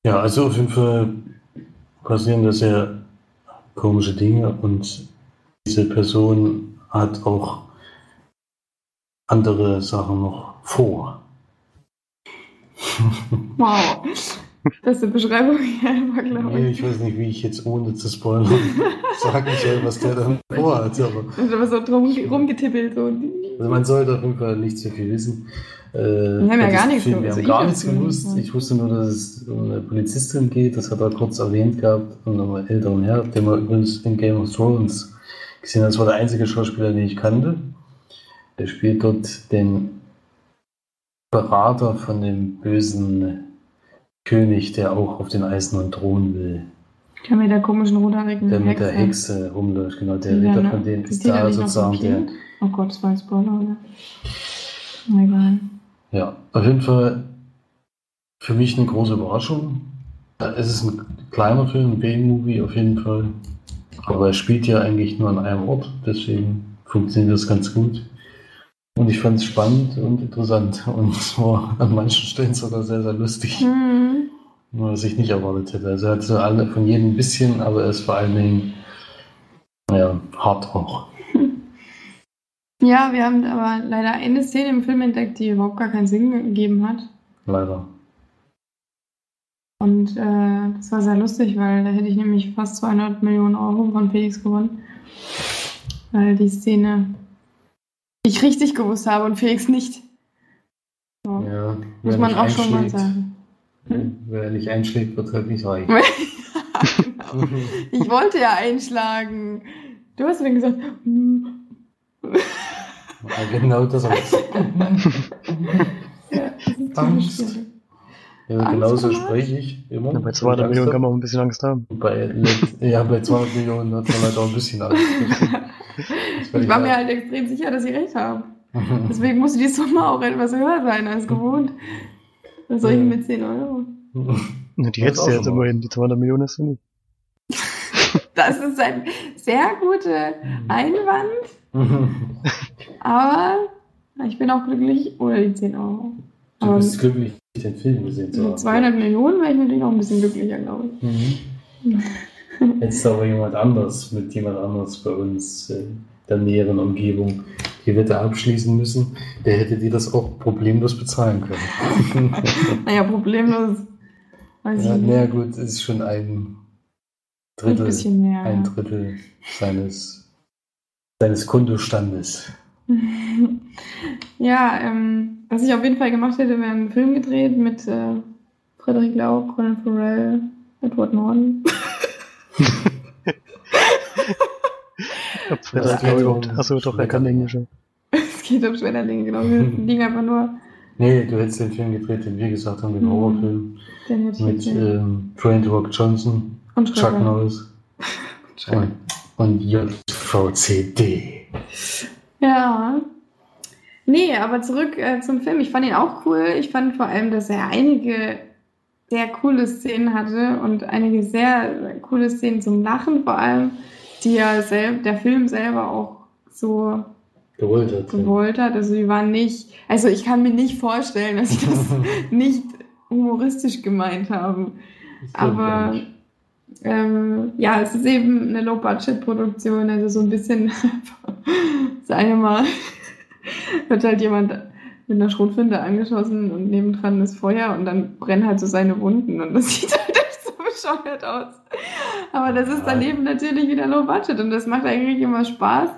Ja, also auf jeden Fall passieren da sehr komische Dinge und diese Person hat auch andere Sachen noch vor. Wow. Beste Beschreibung hier einfach, glaube Nee, ich. ich weiß nicht, wie ich jetzt ohne zu spoilern sagen soll, was der dann vorhat. Aber Und aber so drum rumgetippelt. So. Also man jeden Fall nicht so viel wissen. Äh, Wir haben ja gar nichts gewusst. Wir haben Ich gar nichts gewusst. Ich wusste nur, dass es um eine Polizistin geht. Das hat er kurz erwähnt gehabt. Und um einen älteren Herr, den man übrigens in Game of Thrones gesehen hat. Das war der einzige Schauspieler, den ich kannte. Der spielt dort den Berater von dem bösen König, der auch auf den eisernen Thron will. Kann mit der komischen rothaarigen Der mit der Hexe. Rumläuft. Genau, der Ritter von denen Ist da sozusagen der. Oh Gott, das war ein Spoiler, oder? Egal. Ja, auf jeden Fall für mich eine große Überraschung. Es ist ein kleiner Film, ein B-Movie auf jeden Fall. Aber er spielt ja eigentlich nur an einem Ort, deswegen funktioniert das ganz gut. Und ich fand es spannend und interessant und es war an manchen Stellen sogar sehr, sehr lustig, Hm. was ich nicht erwartet hätte. Also er hat so alle von jedem ein bisschen, aber er ist vor allen Dingen ja, hart auch. Ja, wir haben aber leider eine Szene im Film entdeckt, die überhaupt gar keinen Sinn gegeben hat. Leider. Und äh, das war sehr lustig, weil da hätte ich nämlich fast 200 Millionen Euro von Felix gewonnen. Weil die Szene ich richtig gewusst habe und Felix nicht. So, Ja, muss man auch schon mal sagen. Wer nicht einschlägt, wird halt nicht reich. Genau. Ich wollte ja einschlagen. Du hast dann gesagt, hm. Ja, genau das war's. ja, Angst. Ja, Angst genauso spreche ich immer. Ja, bei 200 Millionen kann man auch ein bisschen Angst haben. Bei, ja, bei 200 Millionen hat man halt auch ein bisschen Angst. Ich war mir halt extrem sicher, dass ich recht habe. Deswegen musste die Summe auch etwas höher sein als gewohnt. Was soll ich mit 10 Euro? Na, Die hättest ist du jetzt immerhin, die 200 Millionen hast du nicht. Das ist ein sehr guter Einwand, aber ich bin auch glücklich ohne die 10 Euro. Du Aber bist glücklich, den Film gesehen zu mit haben. 200 Millionen wäre ich natürlich auch ein bisschen glücklicher, glaube ich. Mhm. Jetzt aber jemand anders, mit jemand anders bei uns äh, der näheren Umgebung die Wette abschließen müssen, der hätte dir das auch problemlos bezahlen können. Naja, problemlos. Weiß ja, naja, gut, es ist schon ein Ein Drittel, bisschen mehr. ein. Drittel seines, seines Kontostandes. ja, ähm, was ich auf jeden Fall gemacht hätte, wäre einen Film gedreht mit äh, Frederik Lau, Colin Farrell, Edward Norton. Ob Frederik Das geht um. Achso, doch, er kann Englisch. ja. es geht um Schmetterlinge, genau. Wir liegen einfach nur Nee, du hättest den Film gedreht, den wir gesagt haben, den Mhm. Horrorfilm den hätte ich mit ähm, Dwayne The Rock Johnson, Und Chuck. Norris und, und JVCD. Ja. Nee, aber zurück äh, zum Film. Ich fand ihn auch cool. Ich fand vor allem, dass er einige sehr coole Szenen hatte und einige sehr coole Szenen zum Lachen vor allem, die ja selb, der Film selber auch so Gewollt hat. gewollt hat. Also die waren nicht, also ich kann mir nicht vorstellen, dass ich das nicht humoristisch gemeint habe. Ich glaub gar Aber ähm, ja, es ist eben eine Low-Budget-Produktion, also so ein bisschen, sagen wir mal, wird halt jemand mit einer Schrotflinte angeschossen und nebendran ist Feuer und dann brennen halt so seine Wunden und das sieht halt echt so bescheuert aus. Aber das ist daneben natürlich wieder Low-Budget und das macht eigentlich immer Spaß,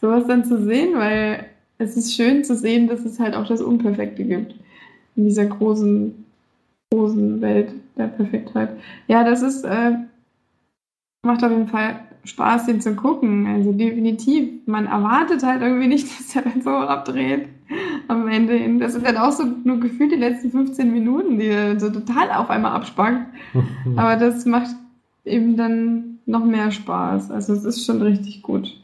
sowas dann zu sehen, weil es ist schön zu sehen, dass es halt auch das Unperfekte gibt in dieser großen, großen Welt der Perfektheit. Ja, das ist, äh, macht auf jeden Fall Spaß, den zu gucken. Also definitiv. Man erwartet halt irgendwie nicht, dass er dann so abdreht am Ende hin. Das ist dann auch so nur gefühlt die letzten 15 Minuten, die er so total auf einmal abspannt. Aber das macht eben dann noch mehr Spaß. Also es ist schon richtig gut.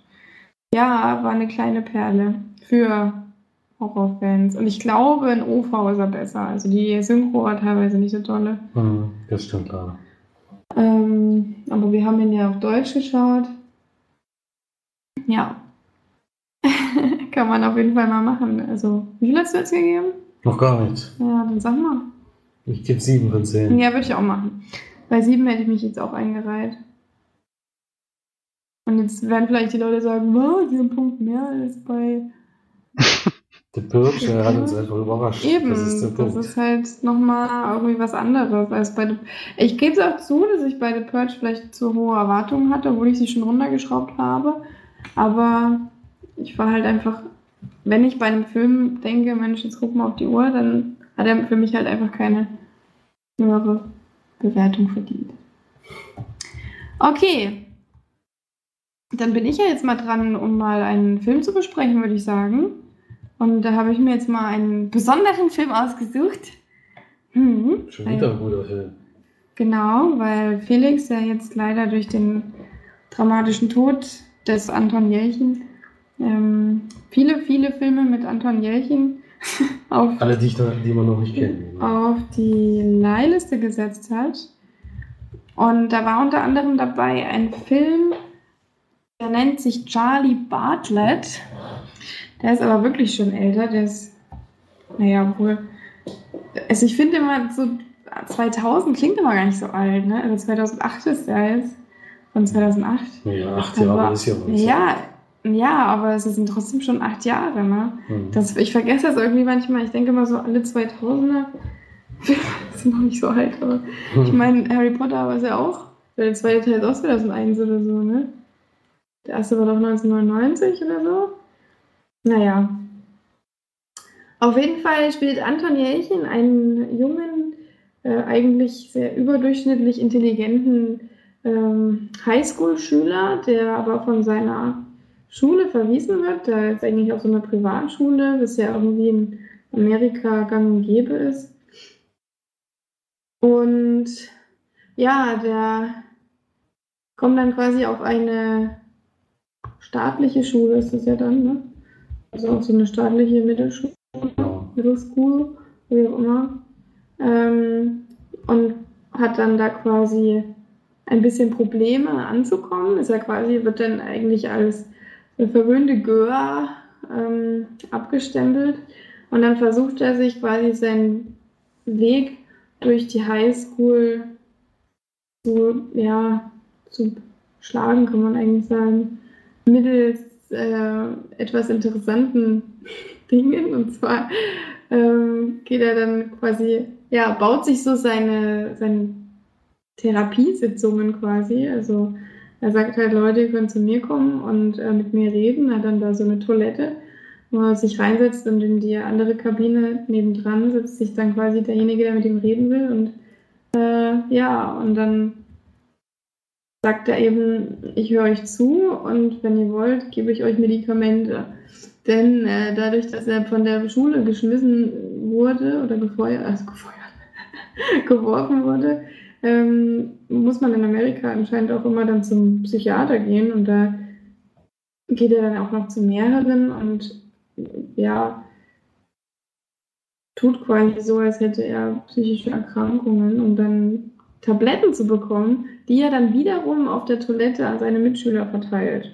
Ja, war eine kleine Perle für Horrorfans. Und ich glaube, in OV ist er besser. Also die Synchro war teilweise nicht so tolle. Hm, das stimmt leider. Ähm, aber wir haben ihn ja auf Deutsch geschaut. Ja. Kann man auf jeden Fall mal machen. Also, wie viel hast du jetzt gegeben? Noch gar nicht. Ja, dann sag mal. Ich gebe sieben von zehn. Ja, würde ich auch machen. Bei sieben hätte ich mich jetzt auch eingereiht. Und jetzt werden vielleicht die Leute sagen, wow, einen Punkt mehr als bei The äh, hat uns einfach überrascht. Eben, das ist der das ist halt nochmal irgendwie was anderes als bei Ich gebe es auch zu, dass ich bei The Purge vielleicht zu hohe Erwartungen hatte, obwohl ich sie schon runtergeschraubt habe. Aber ich war halt einfach, wenn ich bei einem Film denke, Mensch, jetzt guck mal auf die Uhr, dann hat er für mich halt einfach keine höhere Bewertung verdient. Okay. Dann bin ich ja jetzt mal dran, um mal einen Film zu besprechen, würde ich sagen. Und da habe ich mir jetzt mal einen besonderen Film ausgesucht. Hm. Schon wieder ein guter Film. Genau, weil Felix ja jetzt leider durch den dramatischen Tod des Anton Jelchin ähm, viele, viele Filme mit Anton Jelchin auf, Alle, die, ich noch, die man noch nicht kennt. auf die Leihliste gesetzt hat. Und da war unter anderem dabei ein Film, der nennt sich Charlie Bartlett. Der ist aber wirklich schon älter. Der ist, naja, wohl. Also ich finde immer so 2000 klingt immer gar nicht so alt, ne? Also 2008 ist der jetzt. Von 2008. Ja, acht Jahre war- ist ja was. Ja, ja, aber es sind trotzdem schon acht Jahre, ne? Hm. Das, ich vergesse das irgendwie manchmal. Ich denke immer so, alle 2000er sind noch nicht so alt, aber ich meine, Harry Potter war es ja auch. Der zweite Teil ist auch 2001 oder so, ne? Der erste war doch 1999 oder so. Naja. Auf jeden Fall spielt Anton Jelchin einen jungen, äh, eigentlich sehr überdurchschnittlich intelligenten ähm, Highschool-Schüler, der aber von seiner Schule verwiesen wird. Da ist eigentlich auch so eine Privatschule, was ja irgendwie in Amerika gang und gäbe ist. Und ja, der kommt dann quasi auf eine staatliche Schule, ist das ja dann, ne? Also auf so eine staatliche Mittelschule. Middle School, wie auch immer. Ähm, und hat dann da quasi ein bisschen Probleme anzukommen. Ist ja quasi, wird dann eigentlich als eine verwöhnte Göa ähm, abgestempelt. Und dann versucht er sich quasi seinen Weg durch die Highschool zu, ja, zu schlagen, kann man eigentlich sagen, mittels äh, etwas interessanten Dingen. Und zwar ähm, geht er dann quasi, ja, baut sich so seine, seine Therapiesitzungen quasi. Also er sagt halt, Leute, ihr könnt zu mir kommen und äh, mit mir reden. Hat dann da so eine Toilette, wo er sich reinsetzt und in die andere Kabine nebendran sitzt sich dann quasi derjenige, der mit ihm reden will. Und äh, ja, und dann sagt er eben, ich höre euch zu und wenn ihr wollt, gebe ich euch Medikamente. Denn äh, dadurch, dass er von der Schule geschmissen wurde oder gefeuert, also gefeuert, geworfen wurde, ähm, muss man in Amerika anscheinend auch immer dann zum Psychiater gehen und da geht er dann auch noch zu mehreren und ja, tut quasi so, als hätte er psychische Erkrankungen, um dann Tabletten zu bekommen, die er dann wiederum auf der Toilette an seine Mitschüler verteilt.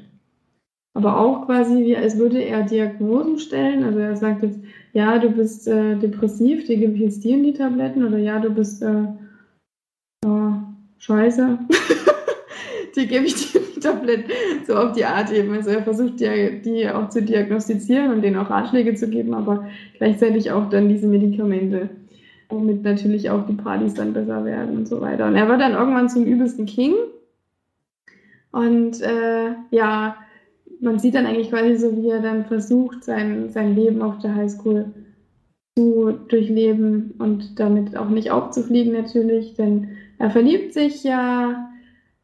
Aber auch quasi, wie als würde er Diagnosen stellen. Also er sagt jetzt, ja, du bist äh, depressiv, dir gebe ich jetzt dir die Tabletten. Oder ja, du bist äh, ja, scheiße. die gebe ich dir die Tabletten. So auf die Art eben. Also er versucht die, die auch zu diagnostizieren und denen auch Ratschläge zu geben, aber gleichzeitig auch dann diese Medikamente. Womit natürlich auch die Partys dann besser werden und so weiter. Und er wird dann irgendwann zum übelsten King. Und äh, ja, man sieht dann eigentlich quasi so, wie er dann versucht, sein, sein Leben auf der Highschool zu durchleben und damit auch nicht aufzufliegen natürlich, denn er verliebt sich ja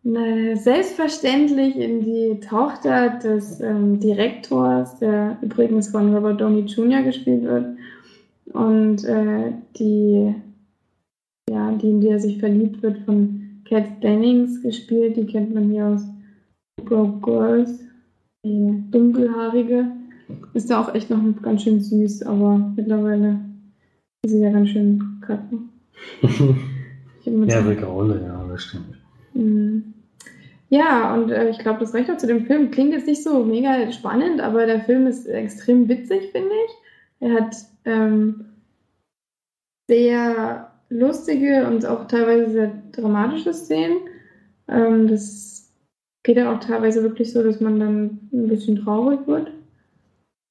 ne, selbstverständlich in die Tochter des ähm, Direktors, der übrigens von Robert Downey Jr. gespielt wird und äh, die, ja, die, in die er sich verliebt wird, von Kat Dennings gespielt, die kennt man hier aus Broke Girls die dunkelhaarige ist ja auch echt noch ganz schön süß, aber mittlerweile ist sie ja ganz schön kacke. Ja, Rick Rolle, ja, das stimmt. Mhm. Ja, und äh, ich glaube, das reicht auch zu dem Film. Klingt jetzt nicht so mega spannend, aber der Film ist extrem witzig, finde ich. Er hat ähm, sehr lustige und auch teilweise sehr dramatische Szenen. Ähm, das geht dann auch teilweise wirklich so, dass man dann ein bisschen traurig wird.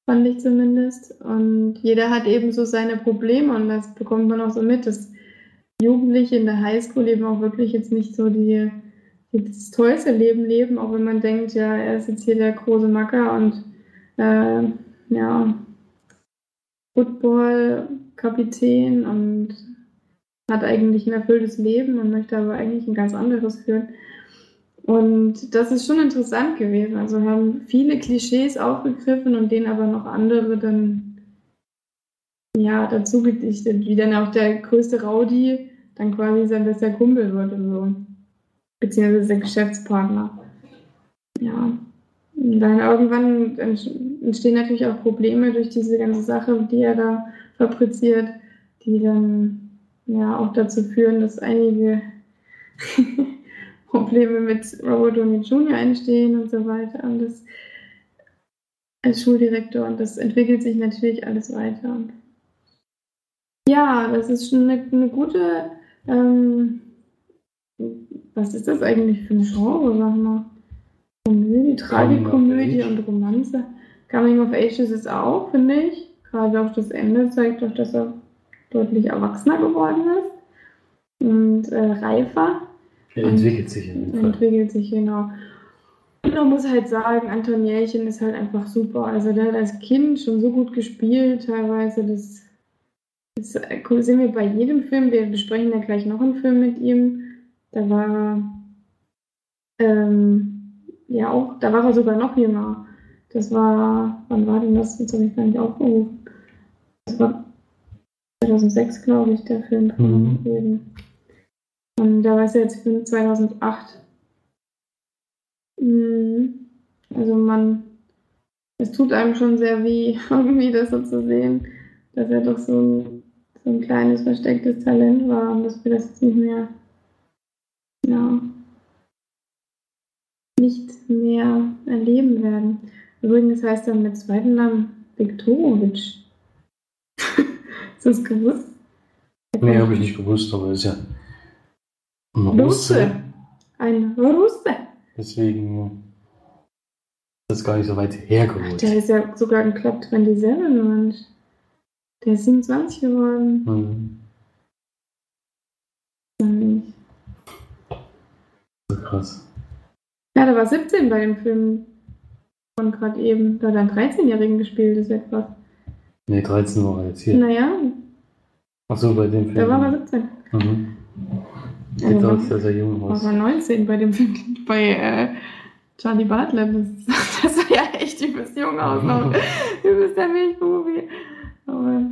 fand ich zumindest. Und jeder hat eben so seine Probleme und das bekommt man auch so mit, dass Jugendliche in der Highschool eben auch wirklich jetzt nicht so die, das tollste Leben leben, auch wenn man denkt, ja, er ist jetzt hier der große Macker und äh, ja, Football-Kapitän und hat eigentlich ein erfülltes Leben und möchte aber eigentlich ein ganz anderes führen. Und das ist schon interessant gewesen. Also haben viele Klischees aufgegriffen und denen aber noch andere dann ja dazu gedichtet, wie dann auch der größte Rowdy dann quasi sein bester Kumpel wird und so. Beziehungsweise der Geschäftspartner. Ja. Dann irgendwann entstehen natürlich auch Probleme durch diese ganze Sache, die er da fabriziert, die dann ja auch dazu führen, dass einige Probleme mit Robert Downey Jr. entstehen und so weiter. Und das als Schuldirektor und das entwickelt sich natürlich alles weiter. Ja, das ist schon eine, eine gute. Ähm, was ist das eigentlich für ein Genre, sag mal? Komödie, Tragikomödie und Romanze. Coming of Age ist es auch, finde ich. Gerade auch das Ende zeigt doch, dass er deutlich erwachsener geworden ist und äh, reifer. Er entwickelt sich in dem Fall. Entwickelt sich, genau. Und man muss halt sagen, Anton Jährchen ist halt einfach super. Also der hat als Kind schon so gut gespielt, teilweise. Das, das äh, sehen wir bei jedem Film. Wir besprechen ja gleich noch einen Film mit ihm. Da war ähm, ja auch, da war er sogar noch jünger. Das war, wann war denn das? Jetzt habe ich gar nicht aufgerufen. Das war 2006, glaube ich, der Film. Mhm. Und da war es jetzt für 2008. Mhm. Also man, es tut einem schon sehr weh, irgendwie das so zu sehen, dass er doch so ein, so ein kleines verstecktes Talent war und dass wir das jetzt nicht mehr, ja, nicht mehr erleben werden. Übrigens heißt er mit zweiten Namen Viktorowitsch. Hast du das gewusst? Nee, habe ich nicht gewusst, aber ist ja ein Russe. Russe. Ein Russe. Deswegen ist das gar nicht so weit hergeholt. Der ist ja sogar ein Club 27, Mensch. Der ist 27 geworden. Mhm. So krass. Ja, der war 17 bei dem Film von gerade eben. Da hat er einen 13-Jährigen gespielt, ist etwas. Nee, 13 war er jetzt hier. Naja. Achso, bei dem Film. Da war er 17. Mhm. Sieht also, aus, dass er jung aus. war 19 bei dem Film, bei äh, Charlie Bartlett. Das, das sah ja echt übelst jung aus. Noch. übelst der Milchbubi. Aber,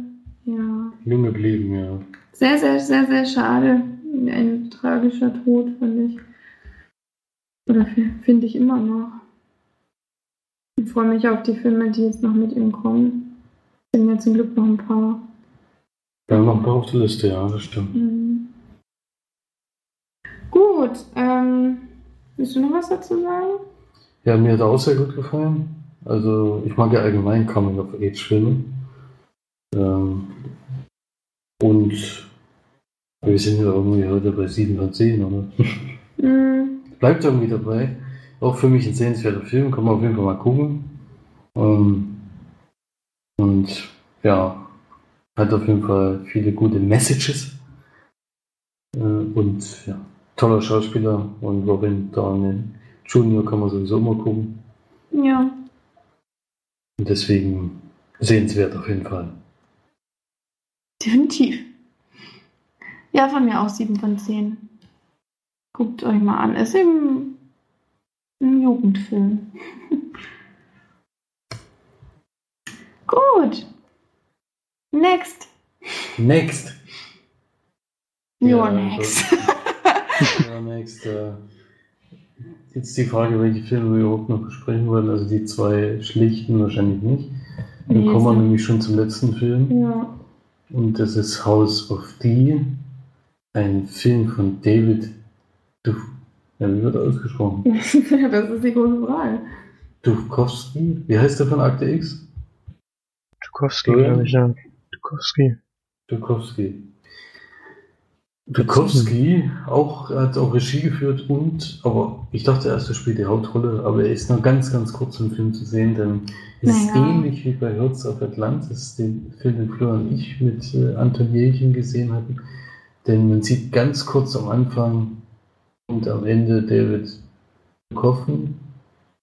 ja. Jung geblieben, ja. Sehr, sehr, sehr, sehr schade. Ein tragischer Tod, fand ich. Oder finde ich immer noch. Ich freue mich auf die Filme, die jetzt noch mit ihm kommen. Es sind ja zum Glück noch ein paar. Wir haben noch ein paar auf der Liste, ja, das stimmt. Mhm. Gut, ähm, willst du noch was dazu sagen? Ja, mir hat auch sehr gut gefallen. Also, ich mag ja allgemein Coming-of-Age-Filme. Ähm, und wir sind ja irgendwie heute bei 7 von 10, oder? Mm. Bleibt irgendwie dabei. Auch für mich ein sehenswerter Film, kann man auf jeden Fall mal gucken. Ähm, und ja, hat auf jeden Fall viele gute Messages. Äh, und ja, toller Schauspieler und Robin Downey Junior kann man sowieso immer gucken. Ja. Und deswegen sehenswert auf jeden Fall. Definitiv. Ja, von mir auch 7 von 10. Guckt euch mal an. Ist eben ein Jugendfilm. Gut. Next. Next. Your ja, next. ja, next. Äh, jetzt die Frage, welche Filme wir überhaupt noch besprechen wollen. Also die zwei schlichten wahrscheinlich nicht. Dann kommen wir nämlich schon zum letzten Film. Ja. Und das ist House of D. Ein Film von David Duff ja, wie wird er ausgesprochen? das ist die große Frage. Dukowski? Wie heißt der von Akte X? Dukowski, glaube ich, ja. Dukowski. Dukowski. Bukowski auch, hat auch Regie geführt und, aber ich dachte erst, er spielt die Hauptrolle, aber er ist nur ganz, ganz kurz im Film zu sehen, denn es ist Naja. ähnlich wie bei Herz auf Atlantis, den Film, den Florian und ich mit äh, Anton Jelchin gesehen hatten. Denn man sieht ganz kurz am Anfang und am Ende David Duchovny.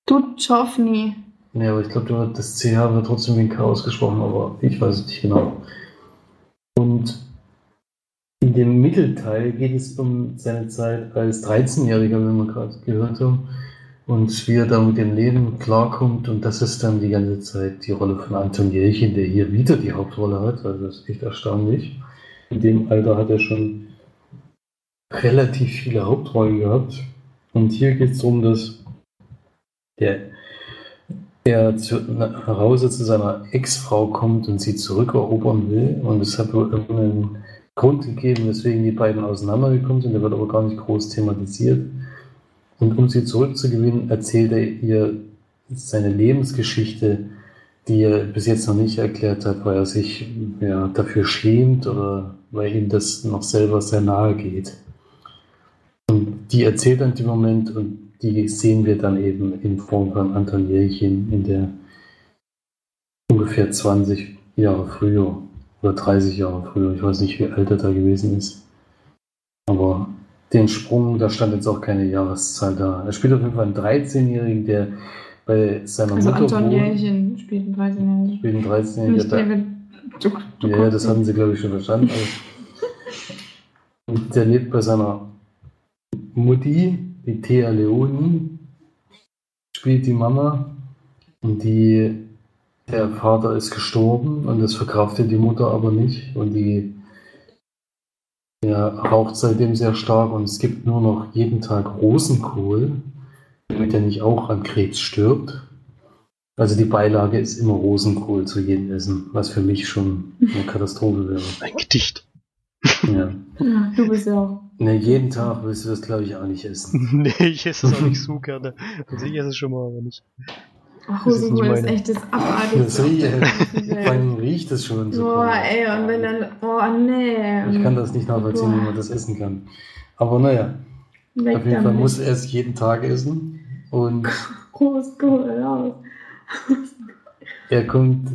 Duchovny. Ja, aber ich glaube, das CH wird trotzdem wie ein K ausgesprochen, aber ich weiß es nicht genau. Und in dem Mittelteil geht es um seine Zeit als 13-Jähriger, wie wir gerade gehört haben, und wie er da mit dem Leben klarkommt. Und das ist dann die ganze Zeit die Rolle von Anton Jelchin, der hier wieder die Hauptrolle hat. Also das ist echt erstaunlich. In dem Alter hat er schon relativ viele Hauptrollen gehabt. Und hier geht es darum, dass der er zu, nach Hause zu seiner Ex-Frau kommt und sie zurückerobern will. Und es hat wohl irgendeinen Grund gegeben, weswegen die beiden auseinandergekommen sind. Der wird aber gar nicht groß thematisiert. Und um sie zurückzugewinnen, erzählt er ihr seine Lebensgeschichte, die er bis jetzt noch nicht erklärt hat, weil er sich ja, dafür schämt oder weil ihm das noch selber sehr nahe geht. Die erzählt dann im Moment und die sehen wir dann eben in Form von Anton Jelchin in der ungefähr 20 Jahre früher oder 30 Jahre früher. Ich weiß nicht, wie alt er da gewesen ist. Aber den Sprung, da stand jetzt auch keine Jahreszahl da. Er spielt auf jeden Fall einen 13-Jährigen, der bei seiner Also Mutter Anton wohnt. Jelchin spielt einen 13-Jährigen. Spielt einen 13-Jährigen, Nicht der da, David Duc ja, ja, das hatten sie, glaube ich, schon verstanden. Und der lebt bei seiner Mutti, die Thea Leoni, spielt die Mama. Und die, der Vater ist gestorben und das verkraftet die Mutter aber nicht. Und die ja, raucht seitdem sehr stark und es gibt nur noch jeden Tag Rosenkohl, damit er nicht auch an Krebs stirbt. Also die Beilage ist immer Rosenkohl zu jedem Essen, was für mich schon eine Katastrophe wäre. Ein Gedicht. Ja. Ja, du bist ja auch. Ne, jeden Tag willst du das, glaube ich, auch nicht essen. nee, ich esse es auch nicht so gerne. Also ich esse es schon mal, aber nicht. Ach, Das ist ist echt das abartigste. Das riecht, es schon so. Boah, ey, und wenn dann, oh nee. Ich kann das nicht nachvollziehen, wie man das essen kann. Aber naja, Weg auf jeden Fall damit. muss er es jeden Tag essen. Und Rosenkohl raus. er kommt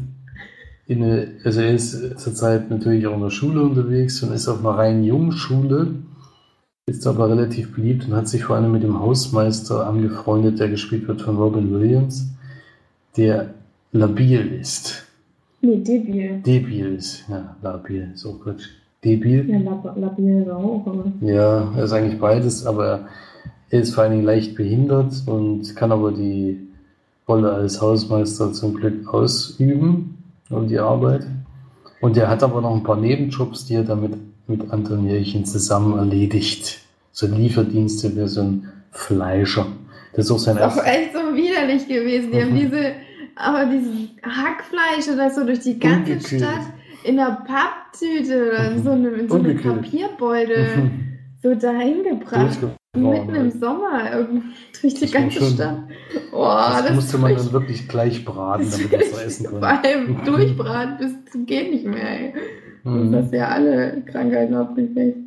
in eine, also er ist zurzeit natürlich auch in der Schule unterwegs und ist auf einer rein jungen Schule, ist aber relativ beliebt und hat sich vor allem mit dem Hausmeister angefreundet, der gespielt wird von Robin Williams, der labil ist. Nee, debil. Debil ist, ja, labil ist auch Quatsch. Debil. Ja, lab labil ist auch, aber. Ja, er ist eigentlich beides, aber er ist vor allen Dingen leicht behindert und kann aber die Rolle als Hausmeister zum Glück ausüben und die Arbeit. Und er hat aber noch ein paar Nebenjobs, die er damit mit Anton Jelchin zusammen erledigt. So Lieferdienste für so ein Fleischer. Das ist auch sein Das ist auch echt so widerlich gewesen. Die haben Mhm. diese, aber dieses Hackfleisch oder so durch die ganze Ungekühlt. Stadt in einer Papptüte oder in so einem, in so Ungekühlt. Papierbeutel Mhm. so dahin gebracht. Mitten im Sommer irgendwie durch die Das ganze Stadt. Oh, Das, das, musste man dann wirklich gleich braten, damit man es essen Vor konnte. allem durchbraten bis zum geht nicht mehr. Ey. Mhm. Das ja alle Krankheiten aufgekriegt.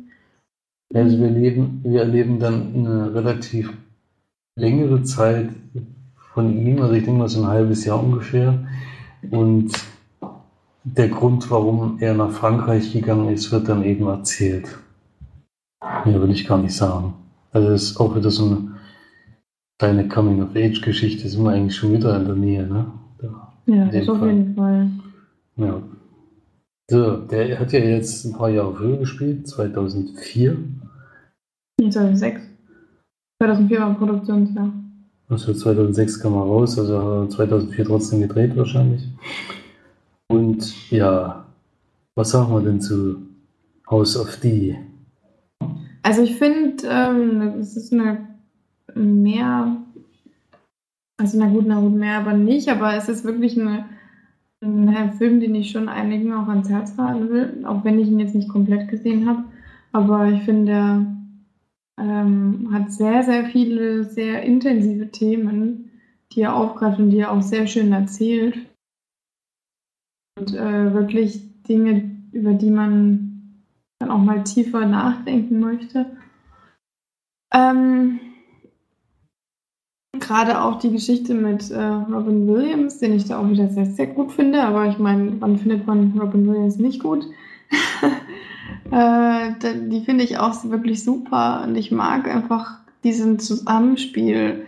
Also wir, leben, wir erleben dann eine relativ längere Zeit von ihm, also ich denke mal so ein halbes Jahr ungefähr. Und der Grund, warum er nach Frankreich gegangen ist, wird dann eben erzählt. Mehr würde ich gar nicht sagen. Also es ist auch wieder so eine kleine Coming-of-Age-Geschichte, sind wir eigentlich schon wieder in der Nähe, ne? Da. Ja, auf jeden Fall. Ja. So, der hat ja jetzt ein paar Jahre früher gespielt, 2004. 2006. 2004 war Produktionsjahr. Also 2006 kam er raus, also hat er 2004 trotzdem gedreht wahrscheinlich. Und ja, was sagen wir denn zu House of D? Also ich finde, ähm, es ist eine mehr, also na gut, na gut, mehr aber nicht, aber es ist wirklich eine, ein Film, den ich schon einigen auch ans Herz fahren will, auch wenn ich ihn jetzt nicht komplett gesehen habe. Aber ich finde, er ähm, hat sehr, sehr viele, sehr intensive Themen, die er aufgreift und die er auch sehr schön erzählt. Und äh, wirklich Dinge, über die man dann auch mal tiefer nachdenken möchte. Ähm, Gerade auch die Geschichte mit äh, Robin Williams, den ich da auch wieder sehr, sehr gut finde. Aber ich meine, wann findet man Robin Williams nicht gut? äh, die finde ich auch wirklich super. Und ich mag einfach diesen Zusammenspiel.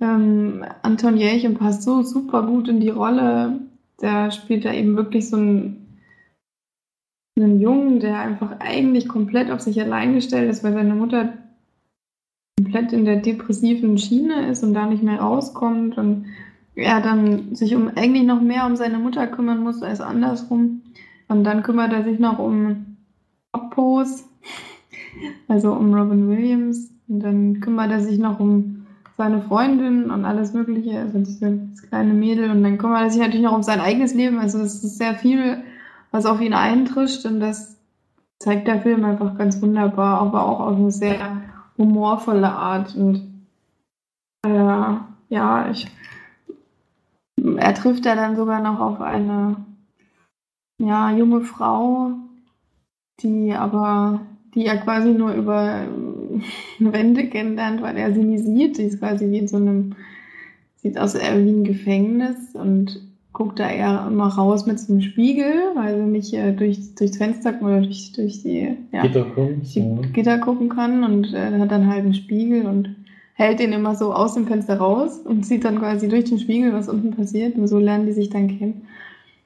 Ähm, Anton Jährchen passt so super gut in die Rolle. Der spielt da eben wirklich so einen, einen Jungen, der einfach eigentlich komplett auf sich allein gestellt ist, weil seine Mutter komplett in der depressiven Schiene ist und da nicht mehr rauskommt und er dann sich um eigentlich noch mehr um seine Mutter kümmern muss als andersrum. Und dann kümmert er sich noch um Oppos, also um Robin Williams. Und dann kümmert er sich noch um seine Freundin und alles Mögliche, also dieses kleine Mädel. Und dann kümmert er sich natürlich noch um sein eigenes Leben. Also es ist sehr viel, was auf ihn eintrischt. Und das zeigt der Film einfach ganz wunderbar, aber auch auf eine sehr humorvolle Art. Und äh, ja, ich, er trifft ja dann sogar noch auf eine ja, junge Frau, die aber, die er quasi nur über Wände kennenlernt, weil er sie nie sieht. Sie ist quasi wie in so einem, sieht aus wie ein Gefängnis und guckt da eher immer raus mit so einem Spiegel, weil sie nicht äh, durch, durchs Fenster oder durch, durch die, ja, Gitter, gucken, die ja. Gitter gucken kann und äh, hat dann halt einen Spiegel und hält den immer so aus dem Fenster raus und sieht dann quasi durch den Spiegel, was unten passiert und so lernen die sich dann kennen.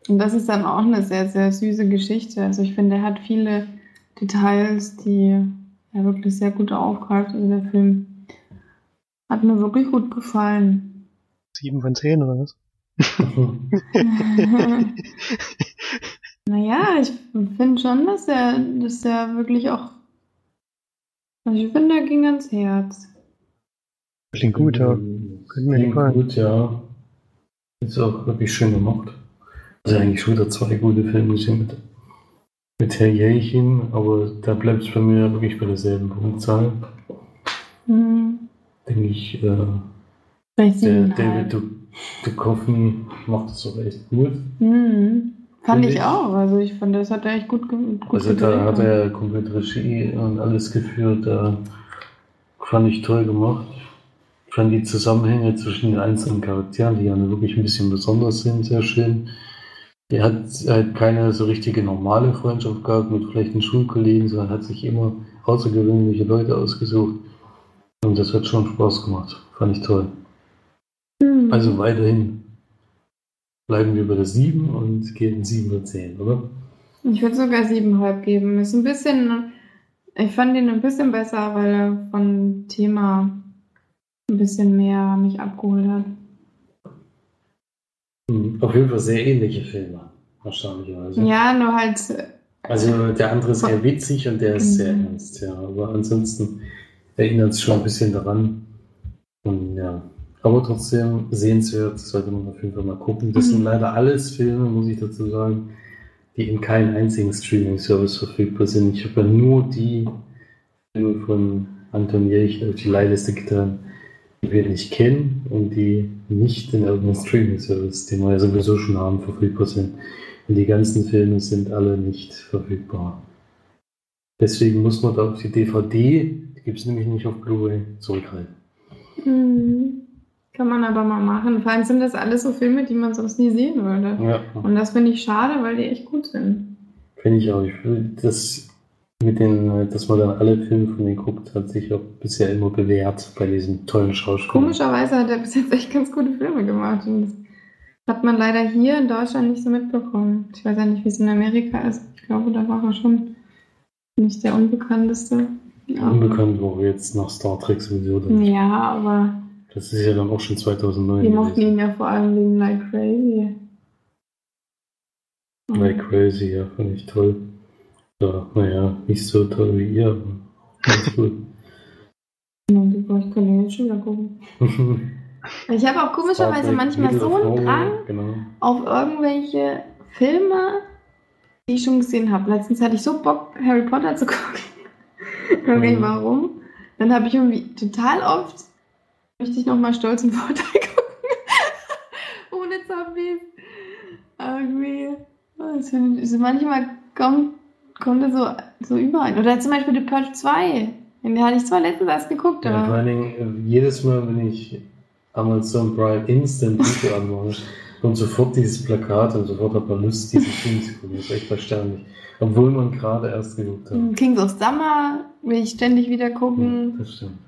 Und das ist dann auch eine sehr, sehr süße Geschichte. Also ich finde, er hat viele Details, die er wirklich sehr gut aufgreift. Also der Film hat mir wirklich gut gefallen. Sieben von zehn oder was? naja, ich finde schon, dass er, dass er wirklich auch. Also ich finde, er ging ans Herz. Klingt gut, ja. Klingt gefallen. gut, ja. Ist auch wirklich schön gemacht. Also eigentlich schon wieder zwei gute Filme gesehen mit, mit Herr Jährchen, aber da bleibt es bei mir wirklich bei derselben Punktzahl. Hm, Denke ich, äh, der. David Du- Duchovny macht das auch echt gut. Hm, fand ich ich. auch. Also ich fand, das hat er echt gut, ge- gut Also da gedreht. hat er komplett Regie und alles geführt. Da fand ich toll gemacht. Ich fand die Zusammenhänge zwischen den einzelnen Charakteren, die ja wirklich ein bisschen besonders sind, sehr schön. Er hat halt keine so richtige normale Freundschaft gehabt mit vielleicht einem Schulkollegen, sondern hat sich immer außergewöhnliche Leute ausgesucht. Und das hat schon Spaß gemacht. Fand ich toll. Hm. Also weiterhin bleiben wir bei der 7 und gehen 7 oder 10, oder? Ich würde sogar siebeneinhalb geben. Ist ein bisschen, ich fand ihn ein bisschen besser, weil er von Thema ein bisschen mehr mich abgeholt hat. Mhm. Auf jeden Fall sehr ähnliche Filme, erstaunlicherweise. Ja, nur halt, Also der andere ist eher witzig und der ist sehr Mhm. ernst, ja. Aber ansonsten erinnert es schon ein bisschen daran. Und ja. Aber trotzdem sehenswert, sollte man auf jeden Fall mal gucken. Das sind Mhm. leider alles Filme, muss ich dazu sagen, die in keinem einzigen Streaming-Service verfügbar sind. Ich habe ja nur die Filme von Anton Jelch auf die Leihliste getan, die wir nicht kennen und die nicht in irgendeinem Streaming-Service, den wir ja sowieso schon haben, verfügbar sind. Und die ganzen Filme sind alle nicht verfügbar. Deswegen muss man da auf die DVD, die gibt es nämlich nicht auf Blu-ray, zurückgreifen. hm, kann man aber mal machen. Vor allem sind das alles so Filme, die man sonst nie sehen würde. Ja, Und das finde ich schade, weil die echt gut sind. finde ich auch. Ich das mit den, dass man dann alle Filme von denen guckt, hat sich auch bisher immer bewährt bei diesen tollen Schauspielern. Komischerweise hat er bis jetzt echt ganz gute Filme gemacht. Und das hat man leider hier in Deutschland nicht so mitbekommen. Ich weiß ja nicht, wie es in Amerika ist. Ich glaube, da war er schon nicht der unbekannteste. Unbekannt war jetzt nach Star Trek sowieso. Ja aber Das ist ja dann auch schon 2009. die mochten ihn ja vor allem wegen Like Crazy. Like Crazy, ja, fand ich toll. Ja, naja, nicht so toll wie ihr, aber ganz gut. Ich kann jetzt schon wieder gucken. Ich habe auch komischerweise manchmal so einen Drang Genau. auf irgendwelche Filme, die ich schon gesehen habe. Letztens hatte ich so Bock, Harry Potter zu gucken. ich weiß nicht Mhm. warum. Dann habe ich irgendwie total oft, möchte ich nochmal Stolz und Vorteil gucken. Ohne Zombies. Irgendwie. Finde ich, also manchmal kommt konnte so, so überall. Oder zum Beispiel The Purge 2. Den hatte ich zwar letztens erst geguckt, Ja, vor aber. allen Dingen, äh, jedes Mal, wenn ich Amazon Prime Instant Video anmache, kommt sofort dieses Plakat und sofort hat man Lust, diesen Film zu gucken. Das ist echt erstaunlich. Obwohl man gerade erst geguckt hat. Kings of Summer will ich ständig wieder gucken. Ja, das stimmt.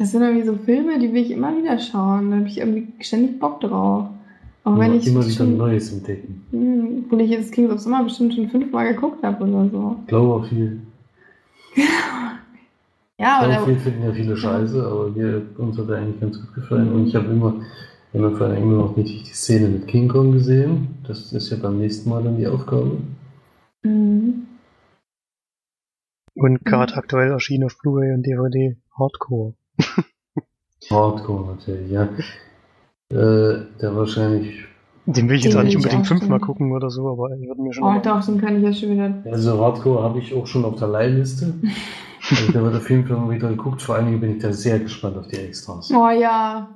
Das sind irgendwie so Filme, die will ich immer wieder schauen. Da habe ich irgendwie ständig Bock drauf. Auch wenn immer, ich immer wieder Neues entdecken. Hm, obwohl ich jetzt Kings of Summer bestimmt schon fünfmal geguckt habe oder so. Cloverfield. Ja, oder Cloverfield finden ja viele scheiße, aber wir, uns hat er eigentlich ganz gut gefallen. Und ich habe immer, wir haben vor allem immer noch nicht die Szene mit King Kong gesehen. Das ist ja beim nächsten Mal dann die Aufgabe. Mhm. Und gerade aktuell erschienen auf Blu-ray und DVD Hardcore. Hardcore natürlich, ja. Äh, der wahrscheinlich, Den will ich jetzt auch nicht unbedingt fünfmal gucken oder so, aber ich würde mir schon. Oh, doch, den kann ich jetzt schon wieder. also Hardcore habe ich auch schon auf der Leihliste. Also der wird auf jeden Fall mal wieder geguckt. Vor allen Dingen bin ich da sehr gespannt auf die Extras. Oh ja,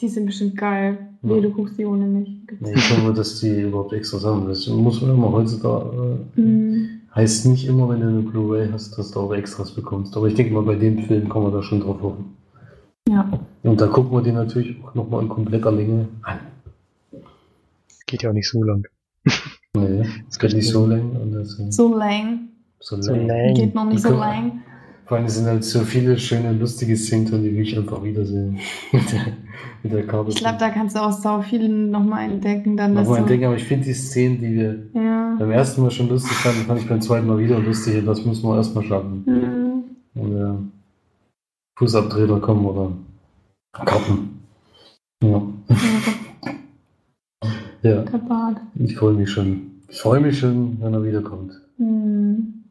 die sind bestimmt geil. Ja. Nee, du guckst die ohne mich. Nee, ich hoffe, dass die überhaupt Extras haben. Das muss man immer heutzutage. Äh, Mhm. Heißt nicht immer, wenn du eine Blu-ray hast, dass du auch Extras bekommst. Aber ich denke mal, bei dem Film kann man da schon drauf hoffen. Ja. Und da gucken wir den natürlich auch nochmal in kompletter Länge an. Geht ja auch nicht so lang. Nee, es geht nicht so lang. Und das So lang. so So lang. Geht noch nicht so lang. Vor allem sind halt so viele schöne, lustige Szenen drin, die will ich einfach wiedersehen. mit, der, mit der. Ich glaube, da kannst du auch sau viel nochmal entdecken. Dann, Nochmal entdecken, aber ich finde die Szenen, die wir Ja. beim ersten Mal schon lustig fanden, fand ich beim zweiten Mal wieder lustig und das müssen wir erstmal schaffen. Mhm. Fußabtreter kommen oder Karten. Ja. ja, Der Bart. ich freue mich schon. Ich freue mich schon, wenn er wiederkommt. Mhm.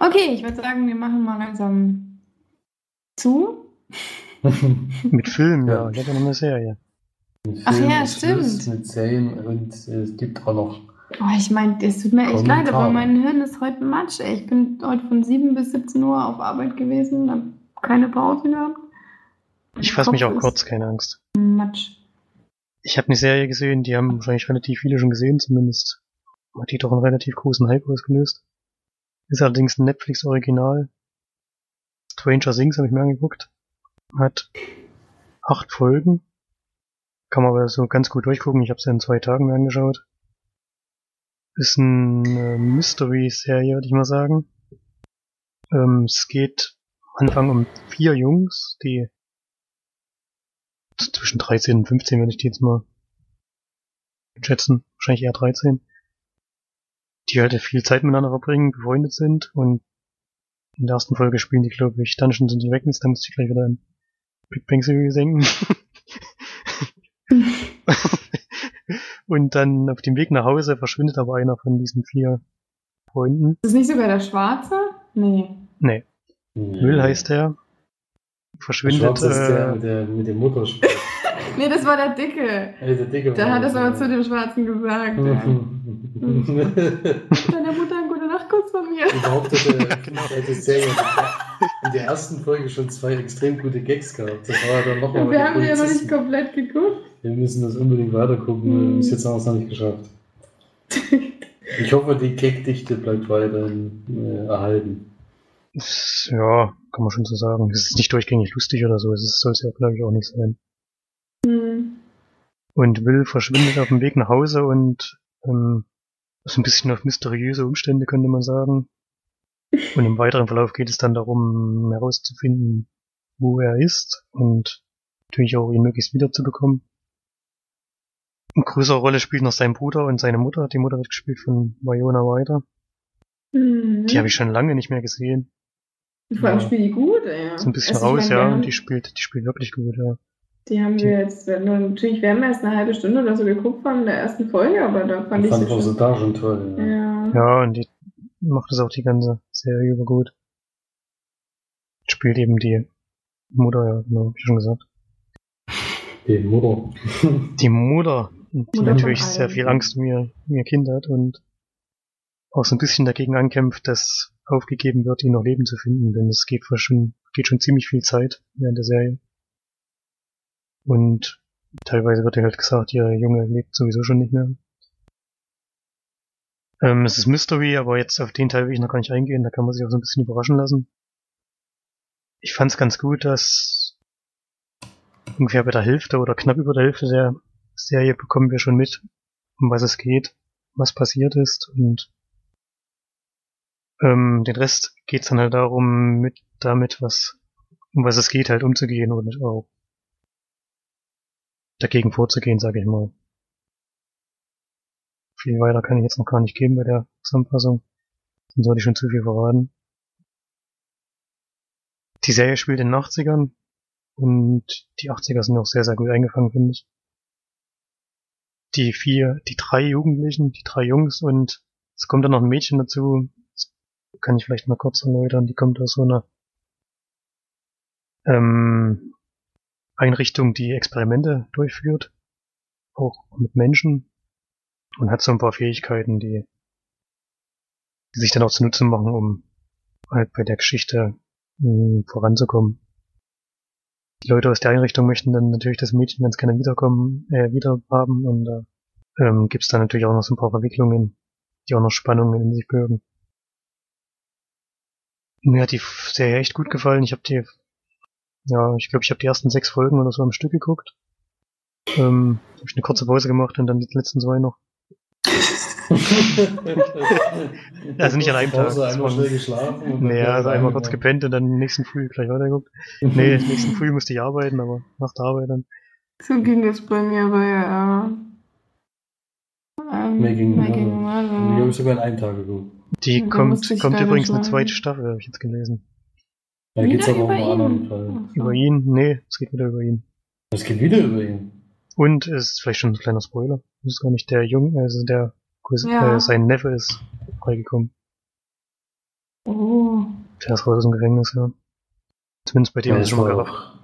Okay, ich würde sagen, wir machen mal langsam zu. Mit Filmen, ja. Ich hatte noch eine Serie. Mit Ach Filmen ja, ist Schluss, stimmt. Mit Serien und äh, es gibt auch noch. Oh, ich meine, es tut mir echt leid, aber mein Hirn ist heute Matsch. Ey. Ich bin heute von 7 bis 17 Uhr auf Arbeit gewesen, habe keine Pause gehabt. Ich fasse mich auch kurz, keine Angst. Matsch. Ich habe eine Serie gesehen, die haben wahrscheinlich relativ viele schon gesehen, zumindest hat die doch einen relativ großen Hype ausgelöst. Ist allerdings ein Netflix-Original. Stranger Things habe ich mir angeguckt. Hat acht Folgen. Kann man aber so ganz gut durchgucken. Ich habe es ja in zwei Tagen mir angeschaut. Ist eine Mystery-Serie, würde ich mal sagen. Ähm, es geht Anfang um vier Jungs, die zwischen 13 und 15, würde ich die jetzt mal schätzen. Wahrscheinlich eher 13. Die halt viel Zeit miteinander verbringen, befreundet sind und in der ersten Folge spielen die, glaube ich, Dungeons and Dragons, da musste ich gleich wieder an Big Bang Theory senken. und dann auf dem Weg nach Hause verschwindet aber einer von diesen vier Freunden. Ist das nicht sogar der Schwarze? Nee. Nee, Will heißt er. Verschwindet, Schwarz ist der, äh, mit, der mit dem Mutter. Nee, das war der Dicke. Ey, der Dicke Der war hat das, es aber ja. zu dem Schwarzen gesagt. Ja. Deine Mutter einen gute Nachtkuss von mir. Überhaupt hat er, genau. die Serie in der ersten Folge schon zwei extrem gute Gags gehabt. Das war dann nochmal wir haben die ja noch nicht komplett geguckt. Wir müssen das unbedingt weitergucken. Bis jetzt haben wir es noch nicht geschafft. Ich hoffe, die Gagdichte bleibt weiterhin äh, erhalten. Ist, ja, kann man schon so sagen. Es ist nicht durchgängig lustig oder so. Es soll es ja, glaube ich, auch nicht sein. Hm. Und Will verschwindet auf dem Weg nach Hause und ähm, so ein bisschen auf mysteriöse Umstände, könnte man sagen. Und im weiteren Verlauf geht es dann darum, herauszufinden, wo er ist und natürlich auch ihn möglichst wiederzubekommen. Eine größere Rolle spielt noch sein Bruder und seine Mutter. Die Mutter wird gespielt von Viola Ryder. Mhm. Die habe ich schon lange nicht mehr gesehen. Vor allem Ja. spielt die gut, ey. Ist ein bisschen Also ich raus, meine, ja, haben- und die spielt, die spielt wirklich gut, ja. Die haben wir jetzt, nur natürlich, wir haben erst eine halbe Stunde oder so geguckt von der ersten Folge, aber da fand Ich ich fand sie auch so da schon toll. Ja. Ja. Ja, und die macht das auch die ganze Serie über gut. Spielt eben die Mutter, ja, genau, wie schon gesagt. Die Mutter. Die Mutter, die Mutter natürlich sehr viel Angst um ihr, um ihr Kind hat und auch so ein bisschen dagegen ankämpft, dass aufgegeben wird, ihn noch leben zu finden, denn es geht schon, geht schon ziemlich viel Zeit während der Serie. Und teilweise wird ihr halt gesagt, ihr Junge lebt sowieso schon nicht mehr. Ähm, es ist Mystery, aber jetzt auf den Teil will ich noch gar nicht eingehen, da kann man sich auch so ein bisschen überraschen lassen. Ich fand es ganz gut, dass ungefähr bei der Hälfte oder knapp über der Hälfte der Serie bekommen wir schon mit, um was es geht, was passiert ist und ähm, den Rest geht's dann halt darum, mit damit, was um was es geht, halt umzugehen und auch dagegen vorzugehen, sage ich mal. Viel weiter kann ich jetzt noch gar nicht geben bei der Zusammenfassung. Dann sollte ich schon zu viel verraten. Die Serie spielt in den 80ern und die 80er sind auch sehr, sehr gut eingefangen, finde ich. Die vier, die drei Jugendlichen, die drei Jungs und es kommt dann noch ein Mädchen dazu, kann ich vielleicht mal kurz erläutern, die kommt aus so einer ähm, Einrichtung, die Experimente durchführt, auch mit Menschen und hat so ein paar Fähigkeiten, die, die sich dann auch zunutze machen, um halt bei der Geschichte mh, hm, voranzukommen. Die Leute aus der Einrichtung möchten dann natürlich das Mädchen ganz gerne wiederkommen, äh, wieder haben und äh, ähm, gibt es dann natürlich auch noch so ein paar Verwicklungen, die auch noch Spannungen in sich bürgen. Mir hat die Serie echt gut gefallen. Ich habe die ja, ich glaube, ich habe die ersten sechs Folgen oder so am Stück geguckt. Ähm, habe ich eine kurze Pause gemacht und dann die letzten zwei noch. also nicht an einem Tag. Pause, einmal schnell geschlafen. Nee, also einmal kurz gepennt und dann nächsten Früh gleich weitergeguckt. nee, nächsten Früh musste ich arbeiten, aber nach der Arbeit dann. So ging es bei mir bei äh, ähm, mir ging, mir ging also, mir habe ich sogar in einem Tag geguckt. Die kommt, kommt übrigens eine zweite Staffel, habe ich jetzt gelesen. Da geht's aber um einen anderen Fall. Über ihn? Nee, es geht wieder über ihn. Es geht wieder über ihn. Und es ist vielleicht schon ein kleiner Spoiler. Das ist gar nicht der Junge, also der ja. äh, sein Neffe ist freigekommen. Oh. Der ist raus aus dem Gefängnis, ja. Zumindest bei dem ja, ist schon mal gerafft.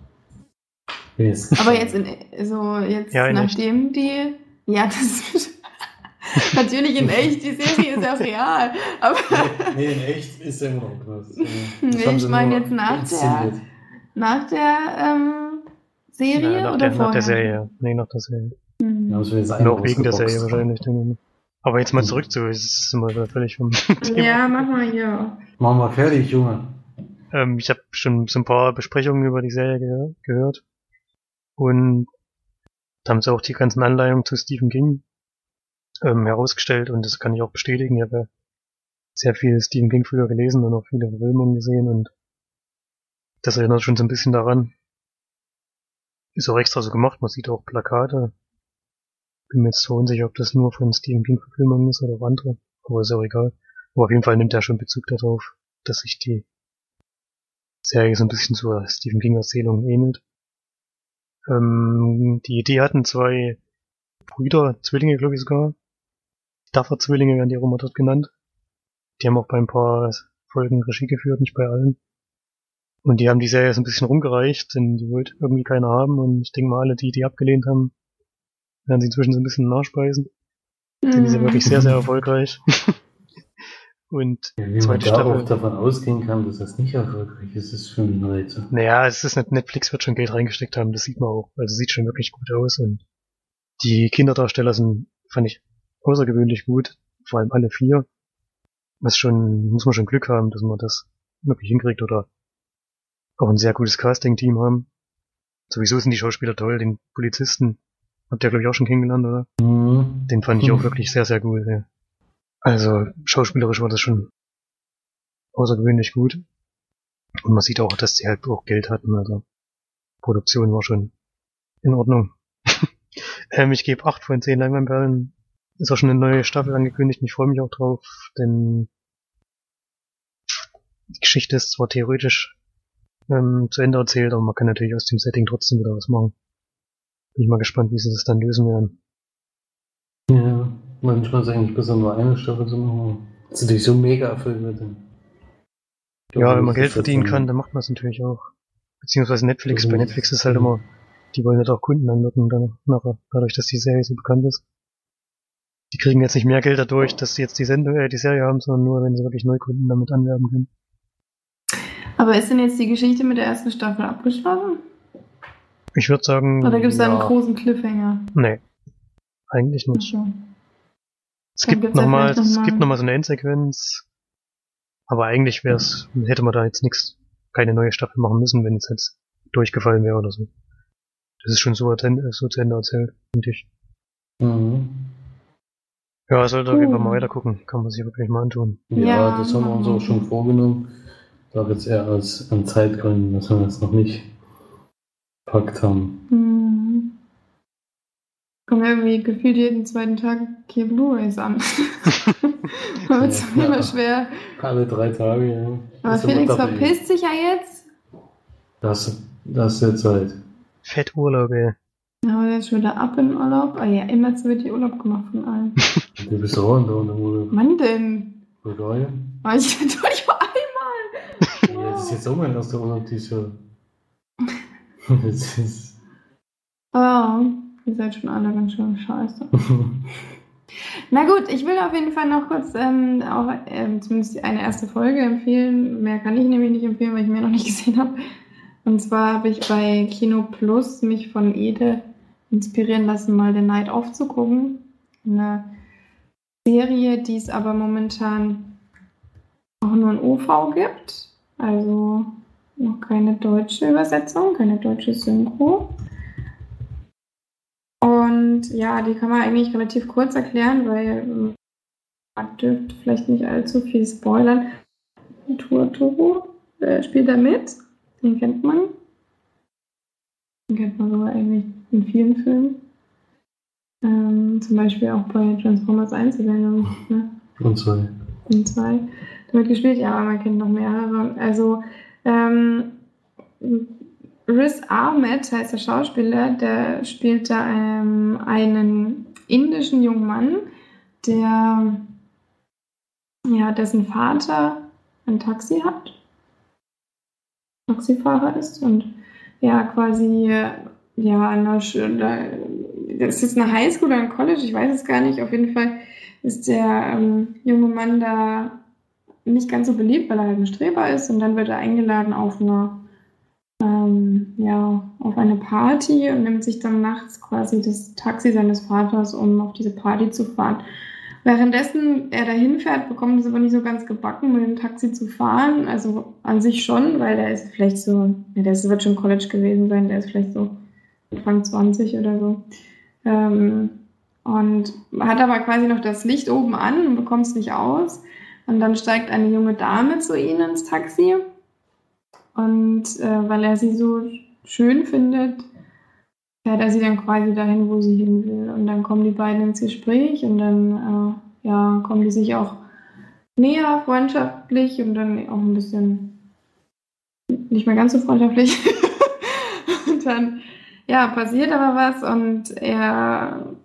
Aber jetzt in, so jetzt ja, nachdem echt. die ja das Natürlich in echt, die Serie ist ja auch real. Aber nee, nee, in echt ist ja immer noch krass. nee, ich meine jetzt nach der, nach der ähm, Serie ja, nach oder der, vorher? Nach der Serie, nee, nach der Serie. Mhm. Ja, Nur wegen der Serie wahrscheinlich. Aber jetzt mal zurück zu, es ist immer völlig vom Thema. Ja, mach mal hier. Mach mal fertig, Junge. Ähm, ich habe schon so ein paar Besprechungen über die Serie ge gehört. Und da haben sie auch die ganzen Anleihungen zu Stephen King ähm, herausgestellt und das kann ich auch bestätigen. Ich habe sehr viel Stephen King früher gelesen und auch viele Verfilmungen gesehen und das erinnert schon so ein bisschen daran. Ist auch extra so gemacht, man sieht auch Plakate. Bin mir jetzt so unsicher, ob das nur von Stephen King Verfilmungen ist oder auch andere, aber ist auch egal. Aber auf jeden Fall nimmt er schon Bezug darauf, dass sich die Serie so ein bisschen zur Stephen King Erzählung ähnelt. Ähm, die Idee hatten zwei Brüder, Zwillinge glaube ich sogar, Duffer-Zwillinge werden die auch immer dort genannt. Die haben auch bei ein paar Folgen Regie geführt, nicht bei allen. Und die haben die Serie so ein bisschen rumgereicht, denn die wollte irgendwie keiner haben. Und ich denke mal, alle, die die abgelehnt haben, werden sie inzwischen so ein bisschen nachspeisen. Mhm. Denn die sind wirklich sehr, sehr erfolgreich. Und ja, wie zweite man Staffel. davon ausgehen kann, dass das nicht erfolgreich ist, ist für mich Rätsel. Naja, es ist nicht, Netflix wird schon Geld reingesteckt haben, das sieht man auch. Also sieht schon wirklich gut aus und die Kinderdarsteller sind, fand ich, außergewöhnlich gut, vor allem alle vier. Was schon, muss man schon Glück haben, dass man das wirklich hinkriegt oder auch ein sehr gutes Casting-Team haben. Sowieso sind die Schauspieler toll, den Polizisten habt ihr glaube ich auch schon kennengelernt, oder? Mhm. Den fand ich auch wirklich sehr, sehr gut. Ja. Also schauspielerisch war das schon außergewöhnlich gut. Und man sieht auch, dass sie halt auch Geld hatten, also Produktion war schon in Ordnung. ähm, ich gebe 8 von 10 Leinwandperlen ist auch schon eine neue Staffel angekündigt und ich freue mich auch drauf, denn die Geschichte ist zwar theoretisch ähm, zu Ende erzählt, aber man kann natürlich aus dem Setting trotzdem wieder was machen. Bin ich mal gespannt, wie sie das dann lösen werden. Ja, manchmal ist eigentlich besser nur eine Staffel zu machen. Das ist natürlich so mega erfüllt dem. Ja, wenn man Geld verdienen kann, dann macht man es natürlich auch. Beziehungsweise Netflix. Bei Netflix ist halt immer, die wollen halt auch Kunden anlocken, dann nachher, dadurch, dass die Serie so bekannt ist die kriegen jetzt nicht mehr Geld dadurch, dass sie jetzt die Sendung, äh, die Serie haben, sondern nur, wenn sie wirklich Neukunden damit anwerben können. Aber ist denn jetzt die Geschichte mit der ersten Staffel abgeschlossen? Ich würde sagen. Oder gibt es da einen großen Cliffhanger? Nee. Eigentlich nicht. Okay. Es Dann gibt ja nochmal, noch es gibt noch mal so eine Endsequenz. Aber eigentlich wär's, hätte man da jetzt nichts, keine neue Staffel machen müssen, wenn es jetzt durchgefallen wäre oder so. Das ist schon so, so zu Ende erzählt, finde ich. Mhm. Ja, sollte auf jeden Fall mal weiter gucken. Kann man sich wirklich mal antun. Ja, Ja, das haben wir uns auch schon vorgenommen. Ich glaube jetzt eher als an Zeitgründen, dass wir das noch nicht gepackt haben. Hm. Kommen irgendwie gefühlt jeden zweiten Tag hier Blu-Rays an. Da wird es Ja. immer schwer. Alle drei Tage, ja. Aber Ist Felix verpisst sich ja jetzt. Das, das ist jetzt halt. Fett Urlaub, ey. Ja, der ist schon wieder ab im Urlaub. Ah ja, immer zu wird die Urlaub gemacht von allen. Du bist auch in der Urlaub. Wann denn? Bulgarien? Ah, ich doch nicht nur einmal. Ja, das ist jetzt auch mein erster Urlaub dieses Jahr. Das ist. Oh, ihr seid schon alle ganz schön scheiße. Na gut, ich will auf jeden Fall noch kurz ähm, auch ähm, zumindest eine erste Folge empfehlen. Mehr kann ich nämlich nicht empfehlen, weil ich mehr noch nicht gesehen habe. Und zwar habe ich bei Kino Plus mich von Ede inspirieren lassen, mal The Night Off zu gucken. Eine Serie, die es aber momentan auch nur in OV gibt. Also noch keine deutsche Übersetzung, keine deutsche Synchro. Und ja, die kann man eigentlich relativ kurz erklären, weil ähm, man dürfte vielleicht nicht allzu viel spoilern. Turturro äh, spielt da mit. Den kennt man. Den kennt man sogar eigentlich in vielen Filmen. Ähm, zum Beispiel auch bei Transformers 1 Erwähnung, ne? Und zwei. Und zwei. Damit gespielt, ja, aber man kennt noch mehrere. Also, ähm, Riz Ahmed heißt der Schauspieler, der spielt da ähm, einen indischen jungen Mann, der, ja, dessen Vater ein Taxi hat, Taxifahrer ist und ja, quasi, ja, Schule, das ist jetzt eine Highschool oder ein College, ich weiß es gar nicht, auf jeden Fall ist der ähm, junge Mann da nicht ganz so beliebt, weil er halt ein Streber ist und dann wird er eingeladen auf eine ähm, ja, auf eine Party und nimmt sich dann nachts quasi das Taxi seines Vaters, um auf diese Party zu fahren. Währenddessen er dahin fährt, bekommt es aber nicht so ganz gebacken, mit dem Taxi zu fahren. Also an sich schon, weil der ist vielleicht so, ja, der wird schon College gewesen sein, der ist vielleicht so Anfang 20 oder so. Ähm, und hat aber quasi noch das Licht oben an und bekommt es nicht aus. Und dann steigt eine junge Dame zu ihnen ins Taxi. Und äh, weil er sie so schön findet, fährt er sie dann quasi dahin, wo sie hin will. Und dann kommen die beiden ins Gespräch und dann äh, ja, kommen die sich auch näher, freundschaftlich und dann auch ein bisschen nicht mehr ganz so freundschaftlich. und dann ja, passiert aber was und er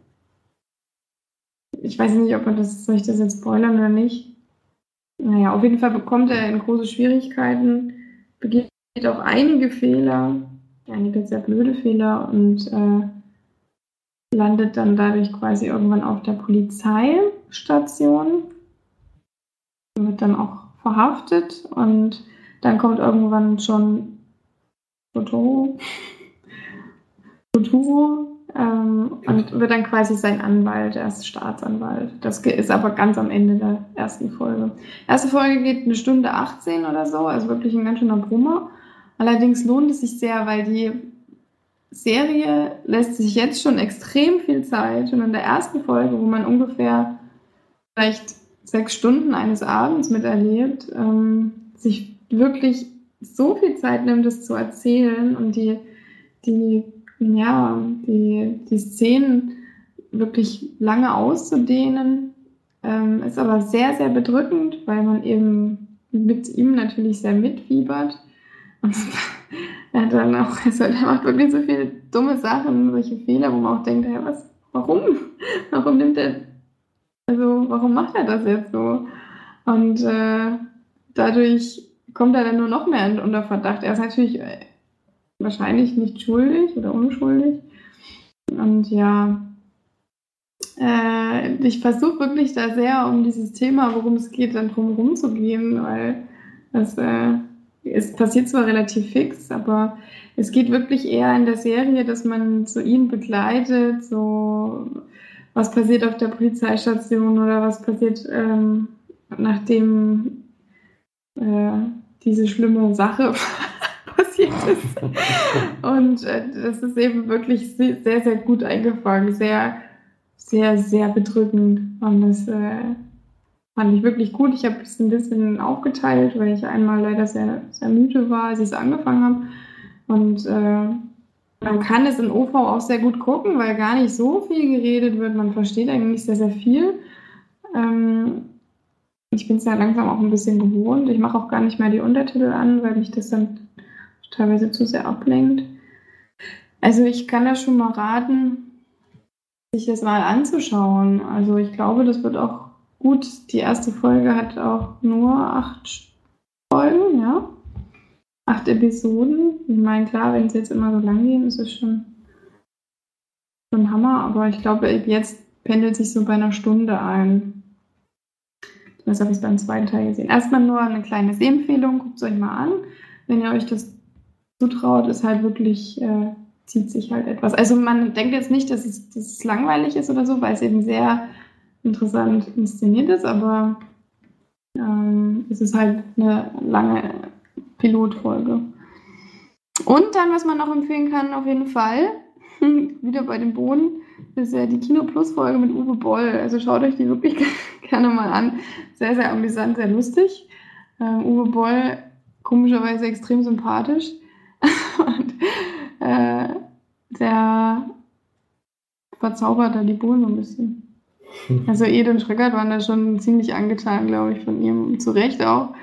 ich weiß nicht, ob man das, soll ich das jetzt spoilern oder nicht? Naja, auf jeden Fall bekommt er in große Schwierigkeiten, begeht auch einige Fehler, einige sehr blöde Fehler und äh, landet dann dadurch quasi irgendwann auf der Polizeistation, wird dann auch verhaftet und dann kommt irgendwann schon Totoro, Totoro ähm, und wird dann quasi sein Anwalt, er ist Staatsanwalt. Das ist aber ganz am Ende der ersten Folge. Erste Folge geht eine Stunde 18 oder so, also wirklich ein ganz schöner Brummer. Allerdings lohnt es sich sehr, weil die Serie lässt sich jetzt schon extrem viel Zeit und in der ersten Folge, wo man ungefähr vielleicht sechs Stunden eines Abends miterlebt, ähm, sich wirklich so viel Zeit nimmt, es zu erzählen und die, die, ja, die, die Szenen wirklich lange auszudehnen, ähm, ist aber sehr, sehr bedrückend, weil man eben mit ihm natürlich sehr mitfiebert. Und er hat dann auch, also er macht wirklich so viele dumme Sachen, solche Fehler, wo man auch denkt, hey, was, warum? Warum nimmt er, also warum macht er das jetzt so? Und äh, dadurch kommt er dann nur noch mehr unter Verdacht. Er ist natürlich wahrscheinlich nicht schuldig oder unschuldig. Und ja, äh, ich versuche wirklich da sehr um dieses Thema, worum es geht, dann drum herum zu gehen, weil das äh, es passiert zwar relativ fix, aber es geht wirklich eher in der Serie, dass man so ihn begleitet, so was passiert auf der Polizeistation oder was passiert, ähm, nachdem äh, diese schlimme Sache passiert ist. Und äh, das ist eben wirklich sehr, sehr gut eingefangen, sehr, sehr, sehr bedrückend. Und das äh, fand ich wirklich gut. Ich habe es ein bisschen aufgeteilt, weil ich einmal leider sehr, sehr müde war, als ich es angefangen habe. Und äh, man kann es in OV auch sehr gut gucken, weil gar nicht so viel geredet wird. Man versteht eigentlich sehr, sehr viel. Ähm, ich bin es ja langsam auch ein bisschen gewohnt. Ich mache auch gar nicht mehr die Untertitel an, weil mich das dann teilweise zu sehr ablenkt. Also ich kann da schon mal raten, sich das mal anzuschauen. Also ich glaube, das wird auch gut. Die erste Folge hat auch nur acht Folgen, ja. Acht Episoden. Ich meine, klar, wenn sie jetzt immer so lang gehen, ist es schon, schon Hammer. Aber ich glaube, jetzt pendelt sich so bei einer Stunde ein. Das habe ich beim zweiten Teil gesehen. Erstmal nur eine kleine Sehempfehlung, guckt es euch mal an. Wenn ihr euch das zutraut, ist halt wirklich, äh, zieht sich halt etwas. Also man denkt jetzt nicht, dass es, dass es langweilig ist oder so, weil es eben sehr interessant inszeniert ist, aber ähm, es ist halt eine lange Pilotfolge. Und dann, was man noch empfehlen kann, auf jeden Fall, wieder bei dem Boden, ist ja die Kino Plus Folge mit Uwe Boll. Also schaut euch die wirklich gerne mal an. Sehr, sehr amüsant, sehr lustig. Ähm, Uwe Boll komischerweise extrem sympathisch. Und äh, der verzaubert da die Bohlen so ein bisschen. Also Eden Schröckert waren da schon ziemlich angetan, glaube ich, von ihm. Zu Recht auch.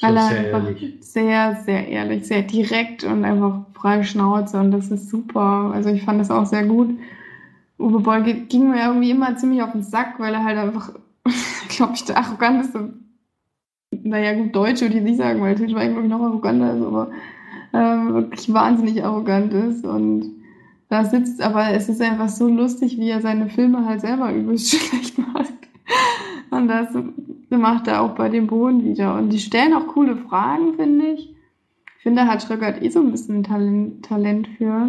Weil er sehr einfach ehrlich. sehr, sehr ehrlich, sehr direkt und einfach frei Schnauze und das ist super. Also ich fand das auch sehr gut. Uwe Boll ging mir irgendwie immer ziemlich auf den Sack, weil er halt einfach, glaube ich, der arroganteste, naja gut, Deutsche würde ich nicht sagen, weil Til Schweigen, glaube ich, noch arroganter ist, aber ähm, wirklich wahnsinnig arrogant ist und da sitzt, aber es ist einfach so lustig, wie er seine Filme halt selber übelst schlecht macht. Und das macht er auch bei dem Boden wieder. Und die stellen auch coole Fragen, finde ich. Ich finde, da hat Schröckert eh so ein bisschen Talent, Talent für.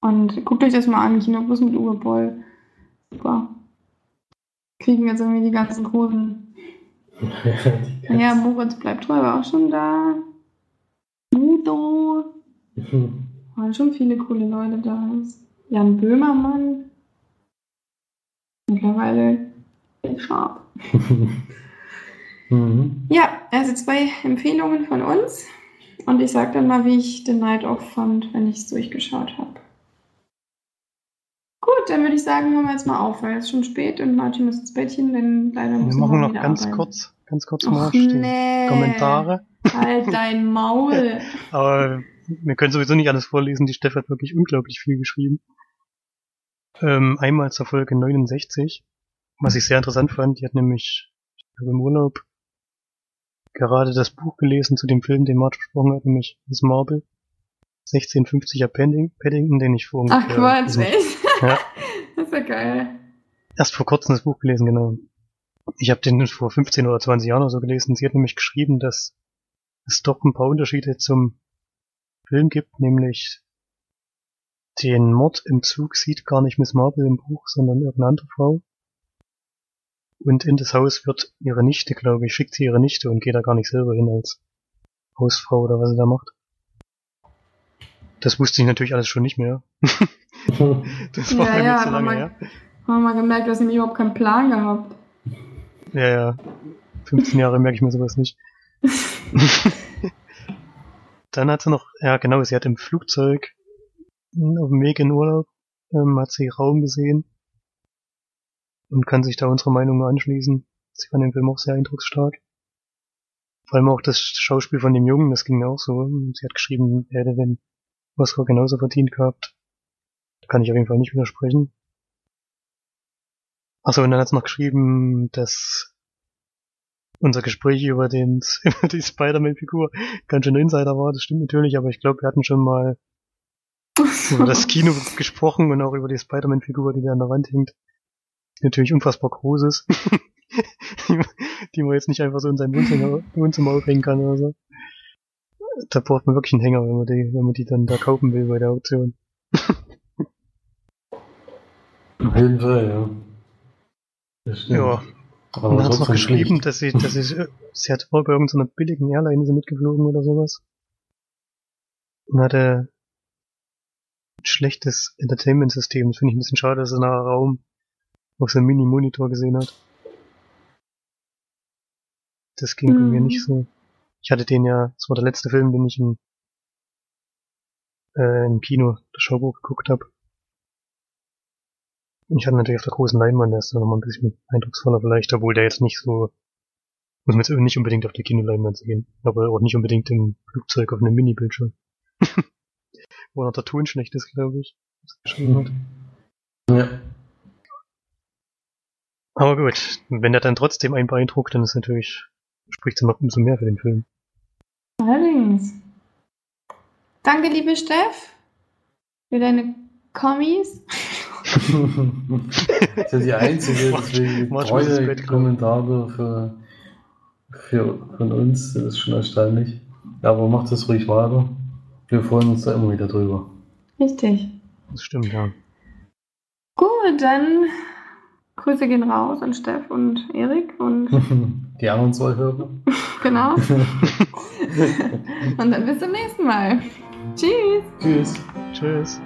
Und guckt euch das mal an, Kinobus mit Uwe Boll. Super. Kriegen jetzt irgendwie die ganzen großen. ja, Moritz bleibt treu, war auch schon da. Udo. Waren schon viele coole Leute da. Jan Böhmermann. Mittlerweile scharf. mhm. Ja, also zwei Empfehlungen von uns. Und ich sag dann mal, wie ich den Night Off fand, wenn ich es durchgeschaut habe. Gut, dann würde ich sagen, hören wir jetzt mal auf, weil es schon spät und Martin muss ins Bettchen, denn leider muss Wir machen noch ganz arbeiten. kurz, ganz kurz mal nee. Kommentare. Halt dein Maul. Aber wir können sowieso nicht alles vorlesen. Die Steff hat wirklich unglaublich viel geschrieben. Ähm, einmal zur Folge 69, was ich sehr interessant fand. Die hat nämlich im Urlaub gerade das Buch gelesen zu dem Film, den Marge besprochen hat, nämlich Miss Marble. 1650er Padding, Paddington, den ich vor Ach Quatsch, echt? Ja. das ist ja geil. Erst vor kurzem das Buch gelesen, genau. Ich habe den vor 15 oder 20 Jahren oder so gelesen. Sie hat nämlich geschrieben, dass es doch ein paar Unterschiede zum Film gibt, nämlich den Mord im Zug sieht gar nicht Miss Marple im Buch, sondern irgendeine andere Frau. Und in das Haus wird ihre Nichte, glaube ich, schickt sie ihre Nichte und geht da gar nicht selber hin als Hausfrau oder was sie da macht. Das wusste ich natürlich alles schon nicht mehr. das war ja, ja, so lange her. Haben wir mal gemerkt, dass ich überhaupt keinen Plan gehabt. Ja, ja. 15 Jahre merke ich mir sowas nicht. Dann hat sie noch, ja genau, sie hat im Flugzeug auf dem Weg in Urlaub, ähm, hat sie Raum gesehen und kann sich da unserer Meinung nur anschließen. Sie fand den Film auch sehr eindrucksstark. Vor allem auch das Schauspiel von dem Jungen, das ging mir auch so. Sie hat geschrieben, er hätte den Oscar genauso verdient gehabt. Da kann ich auf jeden Fall nicht widersprechen. Achso, und dann hat sie noch geschrieben, dass unser Gespräch über, den, über die Spider-Man-Figur ganz schön Insider war. Das stimmt natürlich, aber ich glaube, wir hatten schon mal über das Kino gesprochen und auch über die Spider-Man-Figur, die da an der Wand hängt. Die natürlich unfassbar groß ist. die, man jetzt nicht einfach so in seinem Wohnzimmer, Wohnzimmer aufhängen kann oder so. Da braucht man wirklich einen Hänger, wenn man die, wenn man die dann da kaufen will bei der Auktion. Auf jeden Fall, ja. Das stimmt. Ja. Aber Und dann hat es noch geschrieben, dass sie, dass sie, sie hat wohl bei irgendeiner billigen Airline sie mitgeflogen oder sowas. Und hatte ein schlechtes Entertainment-System. Das finde ich ein bisschen schade, dass sie nachher Raum auf so einem Mini-Monitor gesehen hat. Das ging bei mir Mhm. nicht so. Ich hatte den ja, das war der letzte Film, den ich im, äh, im Kino, der Showbook geguckt habe. Und ich hatte natürlich auf der großen Leinwand, der ist dann nochmal ein bisschen eindrucksvoller vielleicht, obwohl der jetzt nicht so, muss man jetzt nicht unbedingt auf der Kinoleinwand sehen, aber auch nicht unbedingt im Flugzeug auf einem Mini-Bildschirm. Wo noch der Ton schlecht ist, glaube ich. was er geschrieben hat. Ja. Aber gut, wenn der dann trotzdem einen beeindruckt, dann ist natürlich, spricht es noch umso mehr für den Film. Allerdings. Danke, liebe Steff, für deine Kommis. Das ist ja die einzige, deswegen treue. Kommentator für, für, von uns. Das ist schon erstaunlich. Aber macht das ruhig weiter. Wir freuen uns da immer wieder drüber. Richtig. Das stimmt, ja. Gut, dann Grüße gehen raus an Steff und Erik und Die anderen zwei Hörer. genau. und dann bis zum nächsten Mal. Tschüss. Tschüss. Tschüss.